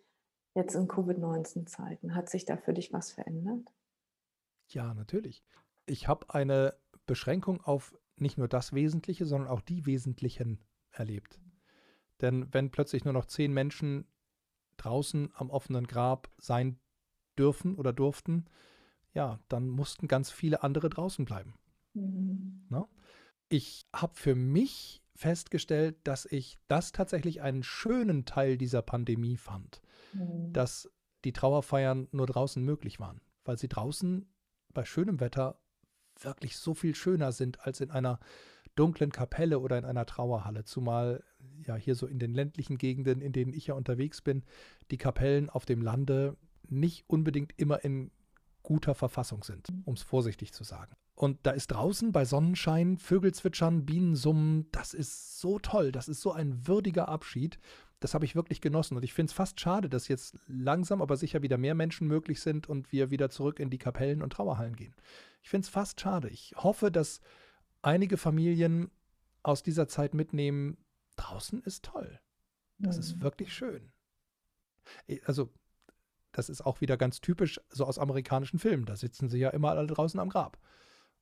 A: Jetzt in Covid-19-Zeiten? Hat sich da für dich was verändert?
B: Ja, natürlich. Ich habe eine Beschränkung auf nicht nur das Wesentliche, sondern auch die Wesentlichen erlebt. Denn wenn plötzlich nur noch zehn Menschen draußen am offenen Grab sein dürfen oder durften, ja, dann mussten ganz viele andere draußen bleiben. Mhm. Ne? Ich habe für mich festgestellt, dass ich das tatsächlich einen schönen Teil dieser Pandemie fand, mhm. dass die Trauerfeiern nur draußen möglich waren, weil sie draußen bei schönem Wetter wirklich so viel schöner sind als in einer dunklen Kapelle oder in einer Trauerhalle, zumal ja hier so in den ländlichen Gegenden, in denen ich ja unterwegs bin, die Kapellen auf dem Lande nicht unbedingt immer in guter Verfassung sind, um es vorsichtig zu sagen. Und da ist draußen bei Sonnenschein, Vögel zwitschern, Bienen summen, das ist so toll, das ist so ein würdiger Abschied. Das habe ich wirklich genossen. Und ich finde es fast schade, dass jetzt langsam, aber sicher wieder mehr Menschen möglich sind und wir wieder zurück in die Kapellen und Trauerhallen gehen. Ich finde es fast schade. Ich hoffe, dass einige Familien aus dieser Zeit mitnehmen, draußen ist toll. Das mhm. ist wirklich schön. Also, das ist auch wieder ganz typisch so aus amerikanischen Filmen. Da sitzen sie ja immer alle draußen am Grab.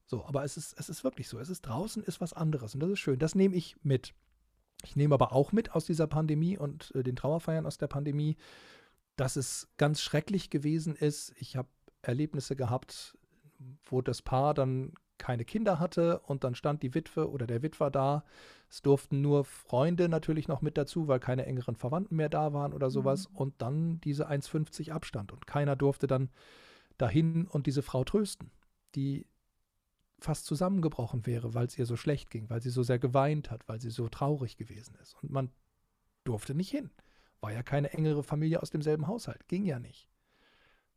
B: So, aber es ist, es ist wirklich so. Es ist draußen ist was anderes und das ist schön. Das nehme ich mit. Ich nehme aber auch mit aus dieser Pandemie und äh, den Trauerfeiern aus der Pandemie, dass es ganz schrecklich gewesen ist. Ich habe Erlebnisse gehabt, wo das Paar dann keine Kinder hatte und dann stand die Witwe oder der Witwer da. Es durften nur Freunde natürlich noch mit dazu, weil keine engeren Verwandten mehr da waren oder sowas. Mhm. Und dann diese 1,50 Abstand und keiner durfte dann dahin und diese Frau trösten, die fast zusammengebrochen wäre, weil es ihr so schlecht ging, weil sie so sehr geweint hat, weil sie so traurig gewesen ist. Und man durfte nicht hin. War ja keine engere Familie aus demselben Haushalt. Ging ja nicht.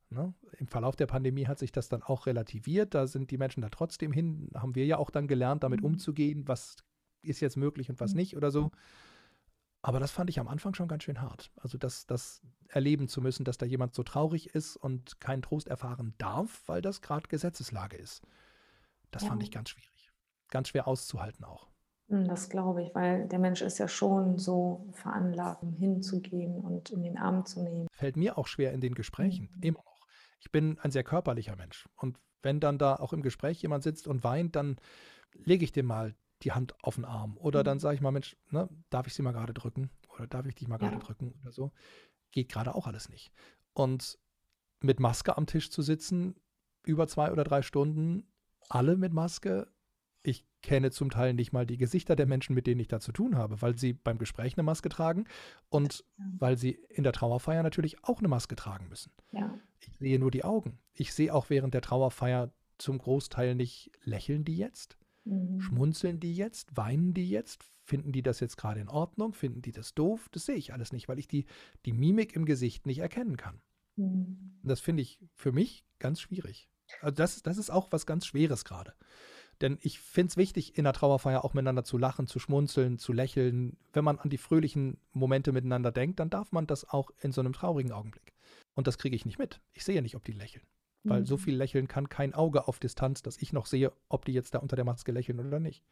B: Ne? Im Verlauf der Pandemie hat sich das dann auch relativiert. Da sind die Menschen da trotzdem hin. Haben wir ja auch dann gelernt, damit mhm. umzugehen, was ist jetzt möglich und was mhm. nicht oder so. Aber das fand ich am Anfang schon ganz schön hart. Also das, das erleben zu müssen, dass da jemand so traurig ist und keinen Trost erfahren darf, weil das gerade Gesetzeslage ist. Das ja. fand ich ganz schwierig. Ganz schwer auszuhalten auch.
A: Hm, das glaube ich, weil der Mensch ist ja schon so veranlagt, hinzugehen und in den Arm zu nehmen.
B: Fällt mir auch schwer in den Gesprächen, mhm. immer noch. Ich bin ein sehr körperlicher Mensch. Und wenn dann da auch im Gespräch jemand sitzt und weint, dann lege ich dem mal die Hand auf den Arm. Oder mhm. dann sage ich mal, Mensch, ne, darf ich sie mal gerade drücken? Oder darf ich dich mal gerade ja. drücken? Oder so. Geht gerade auch alles nicht. Und mit Maske am Tisch zu sitzen, über zwei oder drei Stunden, alle mit Maske. Ich kenne zum Teil nicht mal die Gesichter der Menschen, mit denen ich da zu tun habe, weil sie beim Gespräch eine Maske tragen und weil sie in der Trauerfeier natürlich auch eine Maske tragen müssen.
A: Ja.
B: Ich sehe nur die Augen. Ich sehe auch während der Trauerfeier zum Großteil nicht, lächeln die jetzt? Mhm. Schmunzeln die jetzt? Weinen die jetzt? Finden die das jetzt gerade in Ordnung? Finden die das doof? Das sehe ich alles nicht, weil ich die, die Mimik im Gesicht nicht erkennen kann. Mhm. Das finde ich für mich ganz schwierig. Also das, das ist auch was ganz Schweres gerade. Denn ich finde es wichtig, in der Trauerfeier auch miteinander zu lachen, zu schmunzeln, zu lächeln. Wenn man an die fröhlichen Momente miteinander denkt, dann darf man das auch in so einem traurigen Augenblick. Und das kriege ich nicht mit. Ich sehe nicht, ob die lächeln. Weil mhm. so viel lächeln kann kein Auge auf Distanz, dass ich noch sehe, ob die jetzt da unter der Maske lächeln oder nicht.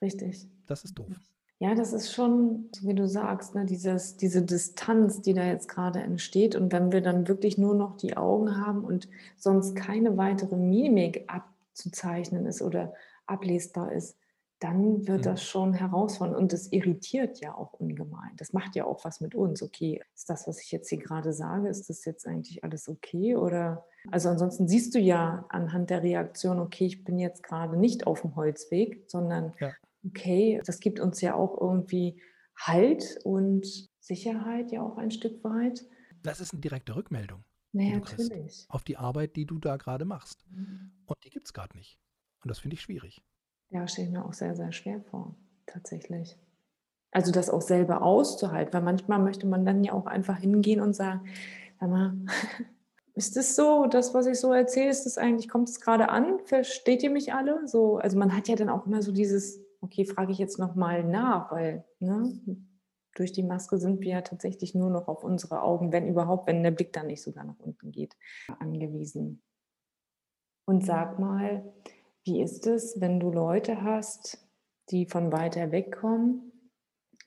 A: Richtig.
B: Das ist doof.
A: Ja, das ist schon, wie du sagst, ne, dieses, diese Distanz, die da jetzt gerade entsteht. Und wenn wir dann wirklich nur noch die Augen haben und sonst keine weitere Mimik abzuzeichnen ist oder ablesbar ist, dann wird mhm. das schon herausfordernd und das irritiert ja auch ungemein. Das macht ja auch was mit uns. Okay, ist das, was ich jetzt hier gerade sage, ist das jetzt eigentlich alles okay? Oder also ansonsten siehst du ja anhand der Reaktion, okay, ich bin jetzt gerade nicht auf dem Holzweg, sondern ja. Okay, das gibt uns ja auch irgendwie Halt und Sicherheit ja auch ein Stück weit.
B: Das ist eine direkte Rückmeldung.
A: Naja, natürlich.
B: Auf die Arbeit, die du da gerade machst. Mhm. Und die gibt es gerade nicht. Und das finde ich schwierig.
A: Ja, stelle ich mir auch sehr, sehr schwer vor, tatsächlich. Also das auch selber auszuhalten, weil manchmal möchte man dann ja auch einfach hingehen und sagen, sag mal, [LAUGHS] ist das so, das, was ich so erzähle, ist das eigentlich, kommt es gerade an? Versteht ihr mich alle? So, also man hat ja dann auch immer so dieses, okay, frage ich jetzt nochmal nach, weil ne, durch die Maske sind wir ja tatsächlich nur noch auf unsere Augen, wenn überhaupt, wenn der Blick dann nicht sogar nach unten geht, angewiesen. Und sag mal, wie ist es, wenn du Leute hast, die von weiter weg kommen,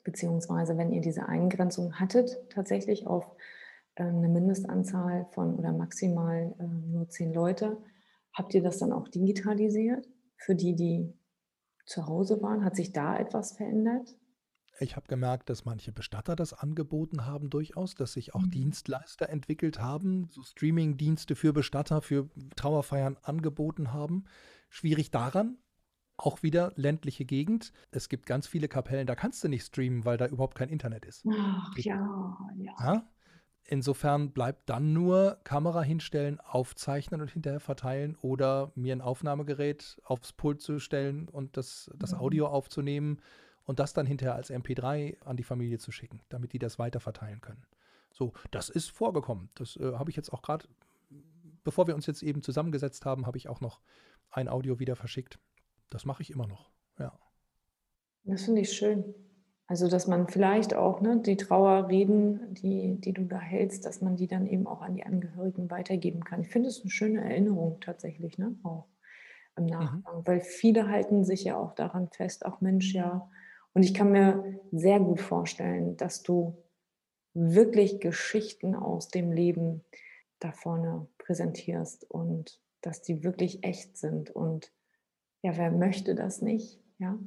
A: beziehungsweise wenn ihr diese Eingrenzung hattet, tatsächlich auf äh, eine Mindestanzahl von oder maximal äh, nur zehn Leute, habt ihr das dann auch digitalisiert für die, die zu Hause waren? Hat sich da etwas verändert?
B: Ich habe gemerkt, dass manche Bestatter das angeboten haben durchaus, dass sich auch mhm. Dienstleister entwickelt haben, so Streaming-Dienste für Bestatter, für Trauerfeiern angeboten haben. Schwierig daran, auch wieder ländliche Gegend. Es gibt ganz viele Kapellen, da kannst du nicht streamen, weil da überhaupt kein Internet ist.
A: Ach ja, ja. ja?
B: Insofern bleibt dann nur Kamera hinstellen, aufzeichnen und hinterher verteilen oder mir ein Aufnahmegerät aufs Pult zu stellen und das, das mhm. Audio aufzunehmen und das dann hinterher als MP3 an die Familie zu schicken, damit die das weiter verteilen können. So, das ist vorgekommen. Das äh, habe ich jetzt auch gerade, bevor wir uns jetzt eben zusammengesetzt haben, habe ich auch noch ein Audio wieder verschickt. Das mache ich immer noch, ja.
A: Das finde ich schön. Also, dass man vielleicht auch ne, die Trauerreden, die, die du da hältst, dass man die dann eben auch an die Angehörigen weitergeben kann. Ich finde es eine schöne Erinnerung tatsächlich, ne? Auch im mhm. Nachgang, mhm. weil viele halten sich ja auch daran fest, auch Mensch, ja. Und ich kann mir sehr gut vorstellen, dass du wirklich Geschichten aus dem Leben da vorne präsentierst und dass die wirklich echt sind. Und ja, wer möchte das nicht? Ja,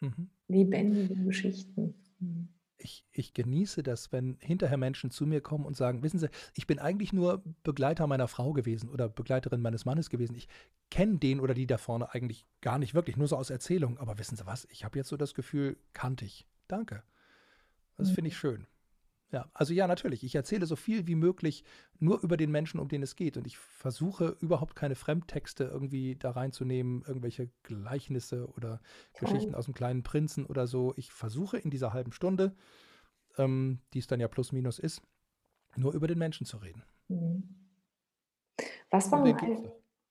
A: mhm. Lebendige Geschichten. Mhm.
B: Ich, ich, genieße das, wenn hinterher Menschen zu mir kommen und sagen, wissen Sie, ich bin eigentlich nur Begleiter meiner Frau gewesen oder Begleiterin meines Mannes gewesen. Ich kenne den oder die da vorne eigentlich gar nicht wirklich, nur so aus Erzählung. Aber wissen Sie was, ich habe jetzt so das Gefühl, kannte ich. Danke. Das mhm. finde ich schön. Ja, also ja, natürlich. Ich erzähle so viel wie möglich nur über den Menschen, um den es geht. Und ich versuche überhaupt keine Fremdtexte irgendwie da reinzunehmen, irgendwelche Gleichnisse oder Toll. Geschichten aus dem kleinen Prinzen oder so. Ich versuche in dieser halben Stunde, ähm, die es dann ja plus minus ist, nur über den Menschen zu reden. Mhm.
A: Was war mal,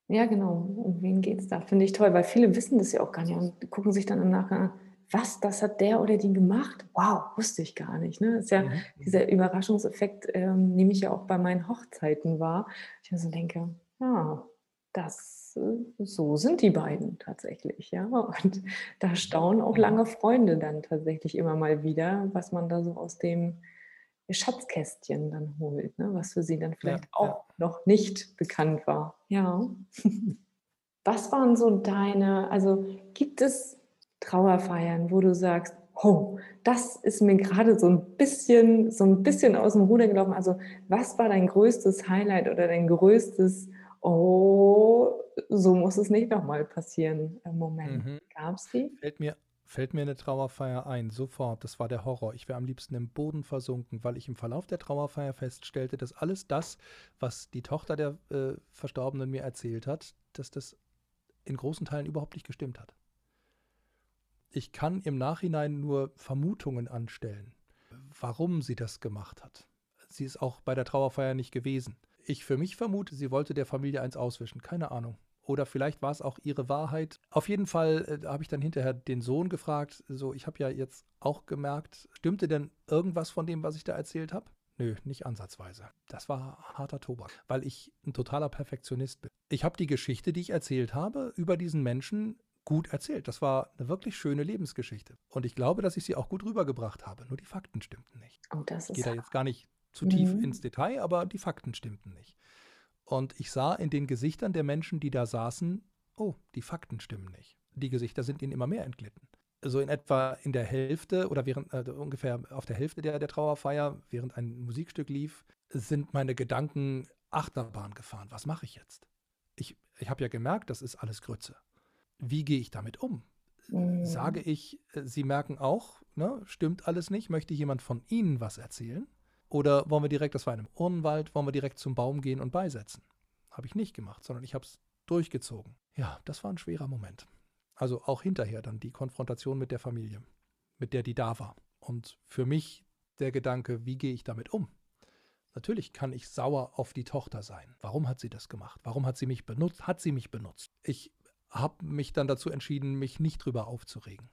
A: ja, genau. Um wen geht es da? Finde ich toll, weil viele wissen das ja auch gar nicht und gucken sich dann im Nachgang was, das hat der oder die gemacht? Wow, wusste ich gar nicht. Ne? Das ist ja mhm. dieser Überraschungseffekt, ähm, nehme ich ja auch bei meinen Hochzeiten wahr. Ich mir so denke, ja, das, äh, so sind die beiden tatsächlich, ja. Und da staunen auch lange Freunde dann tatsächlich immer mal wieder, was man da so aus dem Schatzkästchen dann holt, ne? was für sie dann vielleicht ja, auch ja. noch nicht bekannt war. Ja. [LAUGHS] Was waren so deine, also gibt es Trauerfeiern, wo du sagst, oh, das ist mir gerade so ein bisschen, so ein bisschen aus dem Ruder gelaufen. Also, was war dein größtes Highlight oder dein größtes, oh, so muss es nicht nochmal passieren im Moment? Mhm. Gab es die?
B: Fällt mir, fällt mir eine Trauerfeier ein, sofort. Das war der Horror. Ich wäre am liebsten im Boden versunken, weil ich im Verlauf der Trauerfeier feststellte, dass alles das, was die Tochter der äh, Verstorbenen mir erzählt hat, dass das in großen Teilen überhaupt nicht gestimmt hat. Ich kann im Nachhinein nur Vermutungen anstellen, warum sie das gemacht hat. Sie ist auch bei der Trauerfeier nicht gewesen. Ich für mich vermute, sie wollte der Familie eins auswischen. Keine Ahnung. Oder vielleicht war es auch ihre Wahrheit. Auf jeden Fall äh, habe ich dann hinterher den Sohn gefragt, so, ich habe ja jetzt auch gemerkt, stimmte denn irgendwas von dem, was ich da erzählt habe? Nö, nicht ansatzweise. Das war harter Tobak, weil ich ein totaler Perfektionist bin. Ich habe die Geschichte, die ich erzählt habe, über diesen Menschen gut erzählt. Das war eine wirklich schöne Lebensgeschichte. Und ich glaube, dass ich sie auch gut rübergebracht habe. Nur die Fakten stimmten nicht.
A: Oh, das
B: ich gehe da jetzt gar nicht zu tief mhm. ins Detail, aber die Fakten stimmten nicht. Und ich sah in den Gesichtern der Menschen, die da saßen, oh, die Fakten stimmen nicht. Die Gesichter sind ihnen immer mehr entglitten so in etwa in der Hälfte oder während äh, ungefähr auf der Hälfte der, der Trauerfeier, während ein Musikstück lief, sind meine Gedanken Achterbahn gefahren. Was mache ich jetzt? Ich, ich habe ja gemerkt, das ist alles Grütze. Wie gehe ich damit um? Mhm. Sage ich, äh, Sie merken auch, ne, stimmt alles nicht, möchte jemand von Ihnen was erzählen? Oder wollen wir direkt, das war in einem Urnenwald, wollen wir direkt zum Baum gehen und beisetzen? Habe ich nicht gemacht, sondern ich habe es durchgezogen. Ja, das war ein schwerer Moment. Also auch hinterher dann die Konfrontation mit der Familie, mit der die da war. Und für mich der Gedanke, wie gehe ich damit um? Natürlich kann ich sauer auf die Tochter sein. Warum hat sie das gemacht? Warum hat sie mich benutzt? Hat sie mich benutzt? Ich habe mich dann dazu entschieden, mich nicht drüber aufzuregen,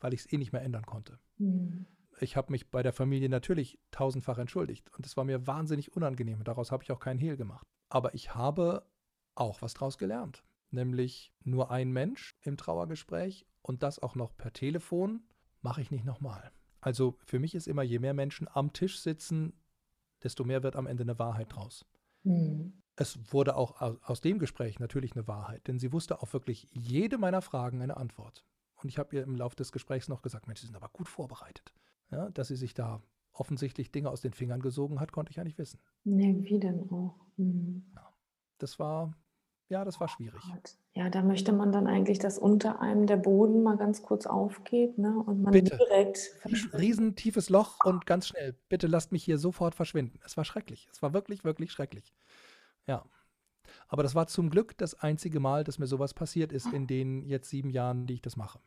B: weil ich es eh nicht mehr ändern konnte. Mhm. Ich habe mich bei der Familie natürlich tausendfach entschuldigt und es war mir wahnsinnig unangenehm. Daraus habe ich auch keinen Hehl gemacht. Aber ich habe auch was draus gelernt nämlich nur ein Mensch im Trauergespräch und das auch noch per Telefon, mache ich nicht nochmal. Also für mich ist immer, je mehr Menschen am Tisch sitzen, desto mehr wird am Ende eine Wahrheit draus. Mhm. Es wurde auch aus dem Gespräch natürlich eine Wahrheit, denn sie wusste auf wirklich jede meiner Fragen eine Antwort. Und ich habe ihr im Laufe des Gesprächs noch gesagt, Mensch, Sie sind aber gut vorbereitet. Ja, dass sie sich da offensichtlich Dinge aus den Fingern gesogen hat, konnte ich ja nicht wissen.
A: Nee, wie denn auch? Mhm.
B: Ja, das war ja, das war schwierig.
A: Ja, da möchte man dann eigentlich, dass unter einem der Boden mal ganz kurz aufgeht, ne? Und man
B: Bitte. direkt Riesen tiefes Loch und ganz schnell. Bitte lasst mich hier sofort verschwinden. Es war schrecklich. Es war wirklich, wirklich schrecklich. Ja. Aber das war zum Glück das einzige Mal, dass mir sowas passiert ist in den jetzt sieben Jahren, die ich das mache.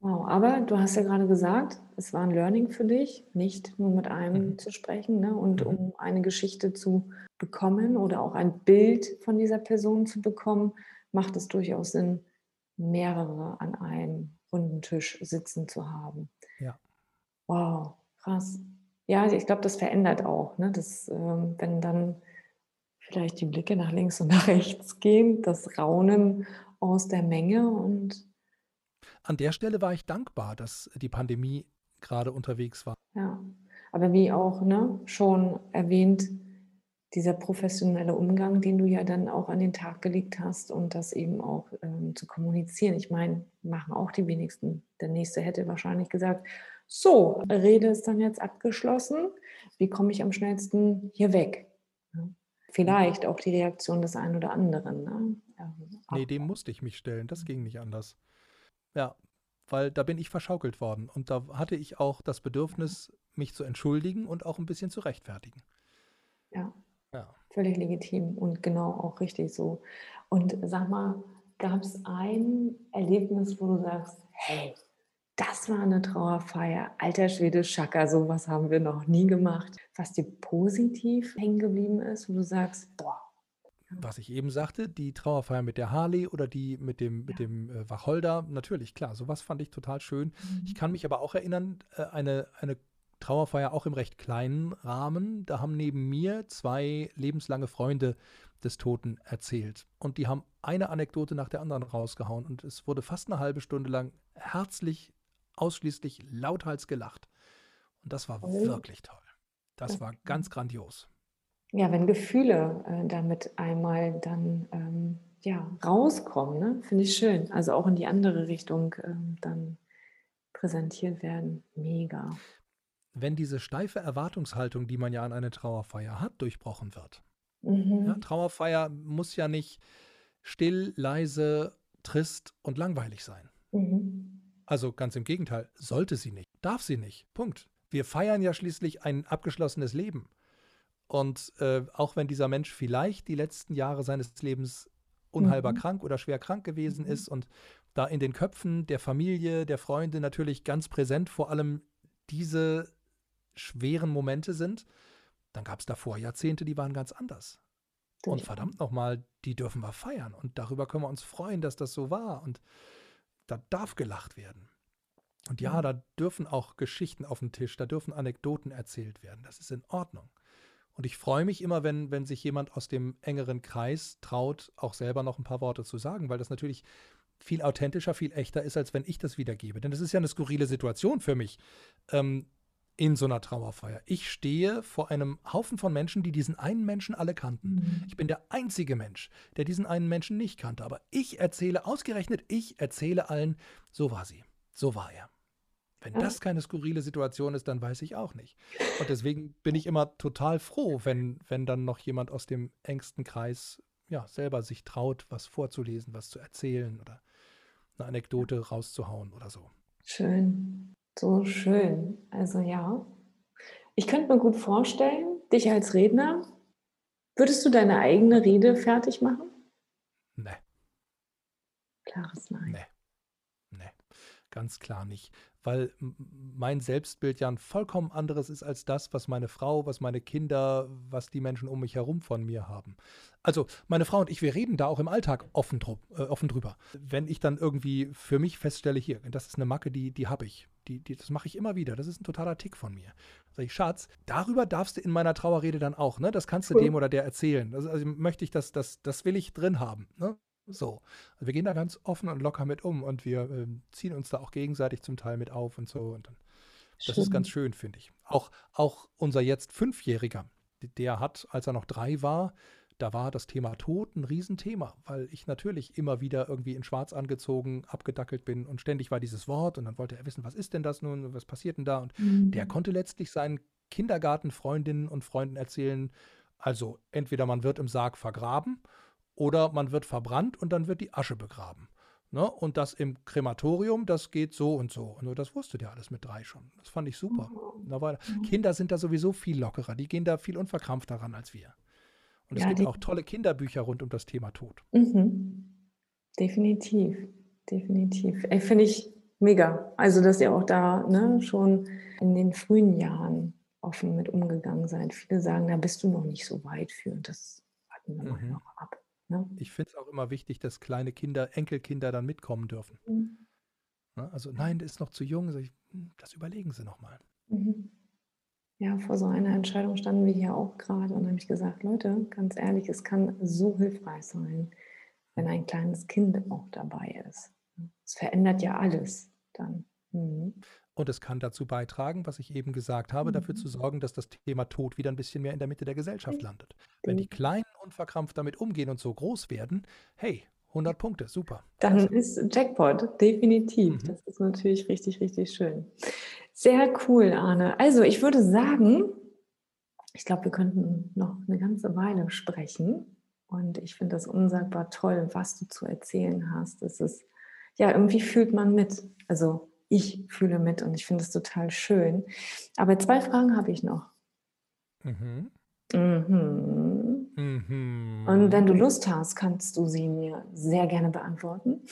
A: Wow, aber du hast ja gerade gesagt, es war ein Learning für dich, nicht nur mit einem mhm. zu sprechen ne? und mhm. um eine Geschichte zu bekommen oder auch ein Bild von dieser Person zu bekommen, macht es durchaus Sinn, mehrere an einem runden Tisch sitzen zu haben.
B: Ja.
A: Wow, krass. Ja, ich glaube, das verändert auch, ne? das, ähm, wenn dann vielleicht die Blicke nach links und nach rechts gehen, das Raunen aus der Menge und
B: an der Stelle war ich dankbar, dass die Pandemie gerade unterwegs war.
A: Ja, aber wie auch ne, schon erwähnt, dieser professionelle Umgang, den du ja dann auch an den Tag gelegt hast und das eben auch ähm, zu kommunizieren. Ich meine, machen auch die wenigsten. Der nächste hätte wahrscheinlich gesagt, so, Rede ist dann jetzt abgeschlossen. Wie komme ich am schnellsten hier weg? Ja. Vielleicht auch die Reaktion des einen oder anderen. Ne?
B: Nee, dem musste ich mich stellen. Das ging nicht anders. Ja, weil da bin ich verschaukelt worden und da hatte ich auch das Bedürfnis, mich zu entschuldigen und auch ein bisschen zu rechtfertigen.
A: Ja. ja. Völlig legitim und genau auch richtig so. Und sag mal, gab es ein Erlebnis, wo du sagst, hey, das war eine Trauerfeier, alter Schwede Schakka, sowas haben wir noch nie gemacht, was dir positiv hängen geblieben ist, wo du sagst, boah,
B: was ich eben sagte, die Trauerfeier mit der Harley oder die mit dem, mit dem äh, Wacholder, natürlich, klar, sowas fand ich total schön. Mhm. Ich kann mich aber auch erinnern, äh, eine, eine Trauerfeier auch im recht kleinen Rahmen. Da haben neben mir zwei lebenslange Freunde des Toten erzählt. Und die haben eine Anekdote nach der anderen rausgehauen. Und es wurde fast eine halbe Stunde lang herzlich, ausschließlich lauthals gelacht. Und das war oh. wirklich toll. Das war ganz grandios
A: ja, wenn Gefühle äh, damit einmal dann ähm, ja, rauskommen, ne? finde ich schön. Also auch in die andere Richtung ähm, dann präsentiert werden. Mega.
B: Wenn diese steife Erwartungshaltung, die man ja an eine Trauerfeier hat, durchbrochen wird. Mhm. Ja, Trauerfeier muss ja nicht still, leise, trist und langweilig sein. Mhm. Also ganz im Gegenteil, sollte sie nicht, darf sie nicht. Punkt. Wir feiern ja schließlich ein abgeschlossenes Leben. Und äh, auch wenn dieser Mensch vielleicht die letzten Jahre seines Lebens unheilbar mhm. krank oder schwer krank gewesen mhm. ist und da in den Köpfen der Familie, der Freunde natürlich ganz präsent vor allem diese schweren Momente sind, dann gab es davor Jahrzehnte, die waren ganz anders. Und verdammt nochmal, die dürfen wir feiern. Und darüber können wir uns freuen, dass das so war. Und da darf gelacht werden. Und ja, da dürfen auch Geschichten auf den Tisch, da dürfen Anekdoten erzählt werden. Das ist in Ordnung. Und ich freue mich immer, wenn, wenn sich jemand aus dem engeren Kreis traut, auch selber noch ein paar Worte zu sagen, weil das natürlich viel authentischer, viel echter ist, als wenn ich das wiedergebe. Denn das ist ja eine skurrile Situation für mich ähm, in so einer Trauerfeier. Ich stehe vor einem Haufen von Menschen, die diesen einen Menschen alle kannten. Mhm. Ich bin der einzige Mensch, der diesen einen Menschen nicht kannte. Aber ich erzähle, ausgerechnet ich erzähle allen, so war sie, so war er. Wenn das keine skurrile Situation ist, dann weiß ich auch nicht. Und deswegen bin ich immer total froh, wenn, wenn dann noch jemand aus dem engsten Kreis ja, selber sich traut, was vorzulesen, was zu erzählen oder eine Anekdote rauszuhauen oder so.
A: Schön, so schön. Also ja, ich könnte mir gut vorstellen, dich als Redner, würdest du deine eigene Rede fertig machen?
B: Nee.
A: Klares Nein.
B: Nee. Nee, ganz klar nicht weil mein Selbstbild ja ein vollkommen anderes ist als das, was meine Frau, was meine Kinder, was die Menschen um mich herum von mir haben. Also meine Frau und ich, wir reden da auch im Alltag offen, äh, drüber. Wenn ich dann irgendwie für mich feststelle, hier, das ist eine Macke, die, die habe ich. Die, die, das mache ich immer wieder. Das ist ein totaler Tick von mir. Sag ich, Schatz, darüber darfst du in meiner Trauerrede dann auch, ne? Das kannst du cool. dem oder der erzählen. Also, also möchte ich das, das, das will ich drin haben. Ne? So. Also wir gehen da ganz offen und locker mit um und wir äh, ziehen uns da auch gegenseitig zum Teil mit auf und so. Und dann, das ist ganz schön, finde ich. Auch, auch unser jetzt Fünfjähriger, der hat, als er noch drei war, da war das Thema Tod ein Riesenthema, weil ich natürlich immer wieder irgendwie in Schwarz angezogen, abgedackelt bin und ständig war dieses Wort und dann wollte er wissen, was ist denn das nun, was passiert denn da? Und mhm. der konnte letztlich seinen Kindergartenfreundinnen und Freunden erzählen, also entweder man wird im Sarg vergraben oder man wird verbrannt und dann wird die Asche begraben. Ne? Und das im Krematorium, das geht so und so. Und das wusste der alles mit drei schon. Das fand ich super. Da war, mhm. Kinder sind da sowieso viel lockerer. Die gehen da viel unverkrampfter ran als wir. Und es ja, gibt auch tolle Kinderbücher rund um das Thema Tod.
A: Mhm. Definitiv. Definitiv. Finde ich mega. Also, dass ihr auch da ne, schon in den frühen Jahren offen mit umgegangen seid. Viele sagen, da bist du noch nicht so weit für. Das warten wir mhm. noch ab.
B: Ne? Ich finde es auch immer wichtig, dass kleine Kinder, Enkelkinder dann mitkommen dürfen. Mhm. Ne? Also nein, der ist noch zu jung. Ich, hm, das überlegen Sie nochmal. Mhm.
A: Ja, vor so einer Entscheidung standen wir hier auch gerade und habe ich gesagt, Leute, ganz ehrlich, es kann so hilfreich sein, wenn ein kleines Kind auch dabei ist. Es verändert ja alles dann. Mhm.
B: Und es kann dazu beitragen, was ich eben gesagt habe, mhm. dafür zu sorgen, dass das Thema Tod wieder ein bisschen mehr in der Mitte der Gesellschaft landet. Wenn die Kleinen unverkrampft damit umgehen und so groß werden, hey, 100 Punkte, super.
A: Dann ist Jackpot, definitiv. Mhm. Das ist natürlich richtig, richtig schön. Sehr cool, Arne. Also ich würde sagen, ich glaube, wir könnten noch eine ganze Weile sprechen. Und ich finde das unsagbar toll, was du zu erzählen hast. Es ist, ja, irgendwie fühlt man mit. Also ich fühle mit und ich finde es total schön. Aber zwei Fragen habe ich noch. Mhm. Mhm. Mhm. Und wenn du Lust hast, kannst du sie mir sehr gerne beantworten.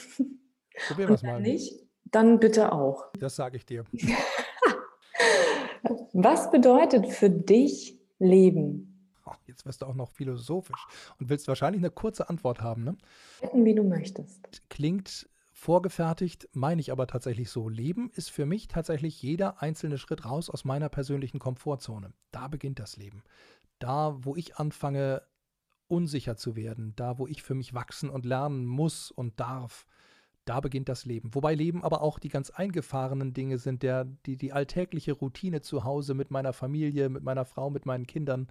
B: Probieren wir es mal.
A: nicht, dann bitte auch.
B: Das sage ich dir. [LAUGHS]
A: Was bedeutet für dich Leben?
B: Oh, jetzt wirst du auch noch philosophisch und willst wahrscheinlich eine kurze Antwort haben, ne?
A: Wie du möchtest.
B: Klingt vorgefertigt, meine ich aber tatsächlich so. Leben ist für mich tatsächlich jeder einzelne Schritt raus aus meiner persönlichen Komfortzone. Da beginnt das Leben. Da, wo ich anfange, unsicher zu werden, da, wo ich für mich wachsen und lernen muss und darf, da beginnt das Leben. Wobei Leben aber auch die ganz eingefahrenen Dinge sind, der, die, die alltägliche Routine zu Hause mit meiner Familie, mit meiner Frau, mit meinen Kindern,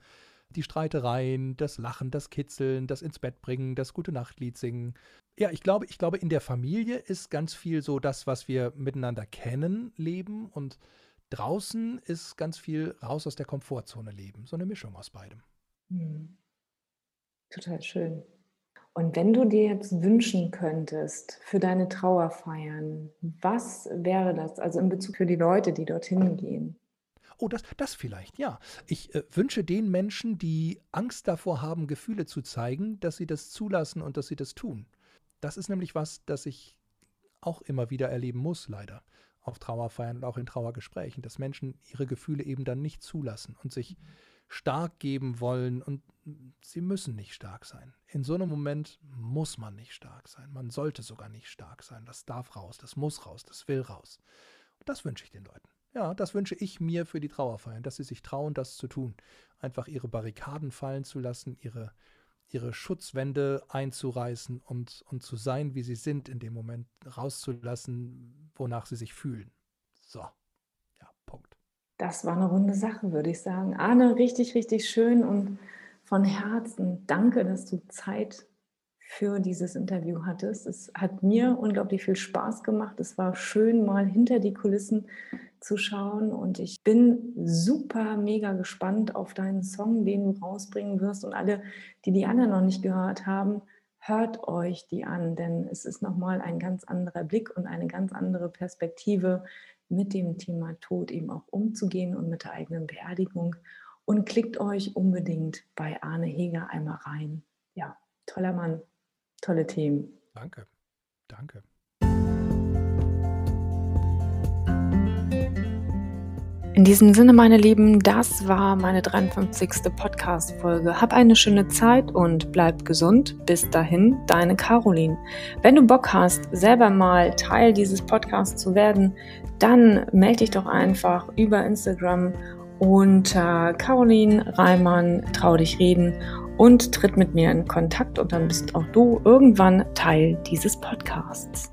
B: die Streitereien, das Lachen, das Kitzeln, das ins Bett bringen, das gute Nachtlied singen. Ja, ich glaube, ich glaube, in der Familie ist ganz viel so das, was wir miteinander kennen, leben und draußen ist ganz viel raus aus der Komfortzone leben. So eine Mischung aus beidem. Hm.
A: Total schön. Und wenn du dir jetzt wünschen könntest für deine Trauerfeiern, was wäre das? Also in Bezug für die Leute, die dorthin gehen?
B: Oh, das, das vielleicht, ja. Ich äh, wünsche den Menschen, die Angst davor haben, Gefühle zu zeigen, dass sie das zulassen und dass sie das tun. Das ist nämlich was, das ich auch immer wieder erleben muss, leider, auf Trauerfeiern und auch in Trauergesprächen, dass Menschen ihre Gefühle eben dann nicht zulassen und sich stark geben wollen und sie müssen nicht stark sein. In so einem Moment muss man nicht stark sein. Man sollte sogar nicht stark sein. Das darf raus, das muss raus, das will raus. Und das wünsche ich den Leuten. Ja, das wünsche ich mir für die Trauerfeiern, dass sie sich trauen, das zu tun. Einfach ihre Barrikaden fallen zu lassen, ihre, ihre Schutzwände einzureißen und, und zu sein, wie sie sind, in dem Moment rauszulassen, wonach sie sich fühlen. So.
A: Das war eine runde Sache, würde ich sagen. Arne, richtig, richtig schön und von Herzen danke, dass du Zeit für dieses Interview hattest. Es hat mir unglaublich viel Spaß gemacht. Es war schön, mal hinter die Kulissen zu schauen. Und ich bin super mega gespannt auf deinen Song, den du rausbringen wirst. Und alle, die die anderen noch nicht gehört haben, hört euch die an, denn es ist nochmal ein ganz anderer Blick und eine ganz andere Perspektive, mit dem Thema Tod eben auch umzugehen und mit der eigenen Beerdigung. Und klickt euch unbedingt bei Arne Heger einmal rein. Ja, toller Mann tolle Themen.
B: Danke, danke.
A: In diesem Sinne, meine Lieben, das war meine 53. Podcast-Folge. Hab eine schöne Zeit und bleib gesund. Bis dahin, deine Caroline. Wenn du Bock hast, selber mal Teil dieses Podcasts zu werden, dann melde dich doch einfach über Instagram unter Caroline Reimann, trau dich reden und tritt mit mir in Kontakt und dann bist auch du irgendwann Teil dieses Podcasts.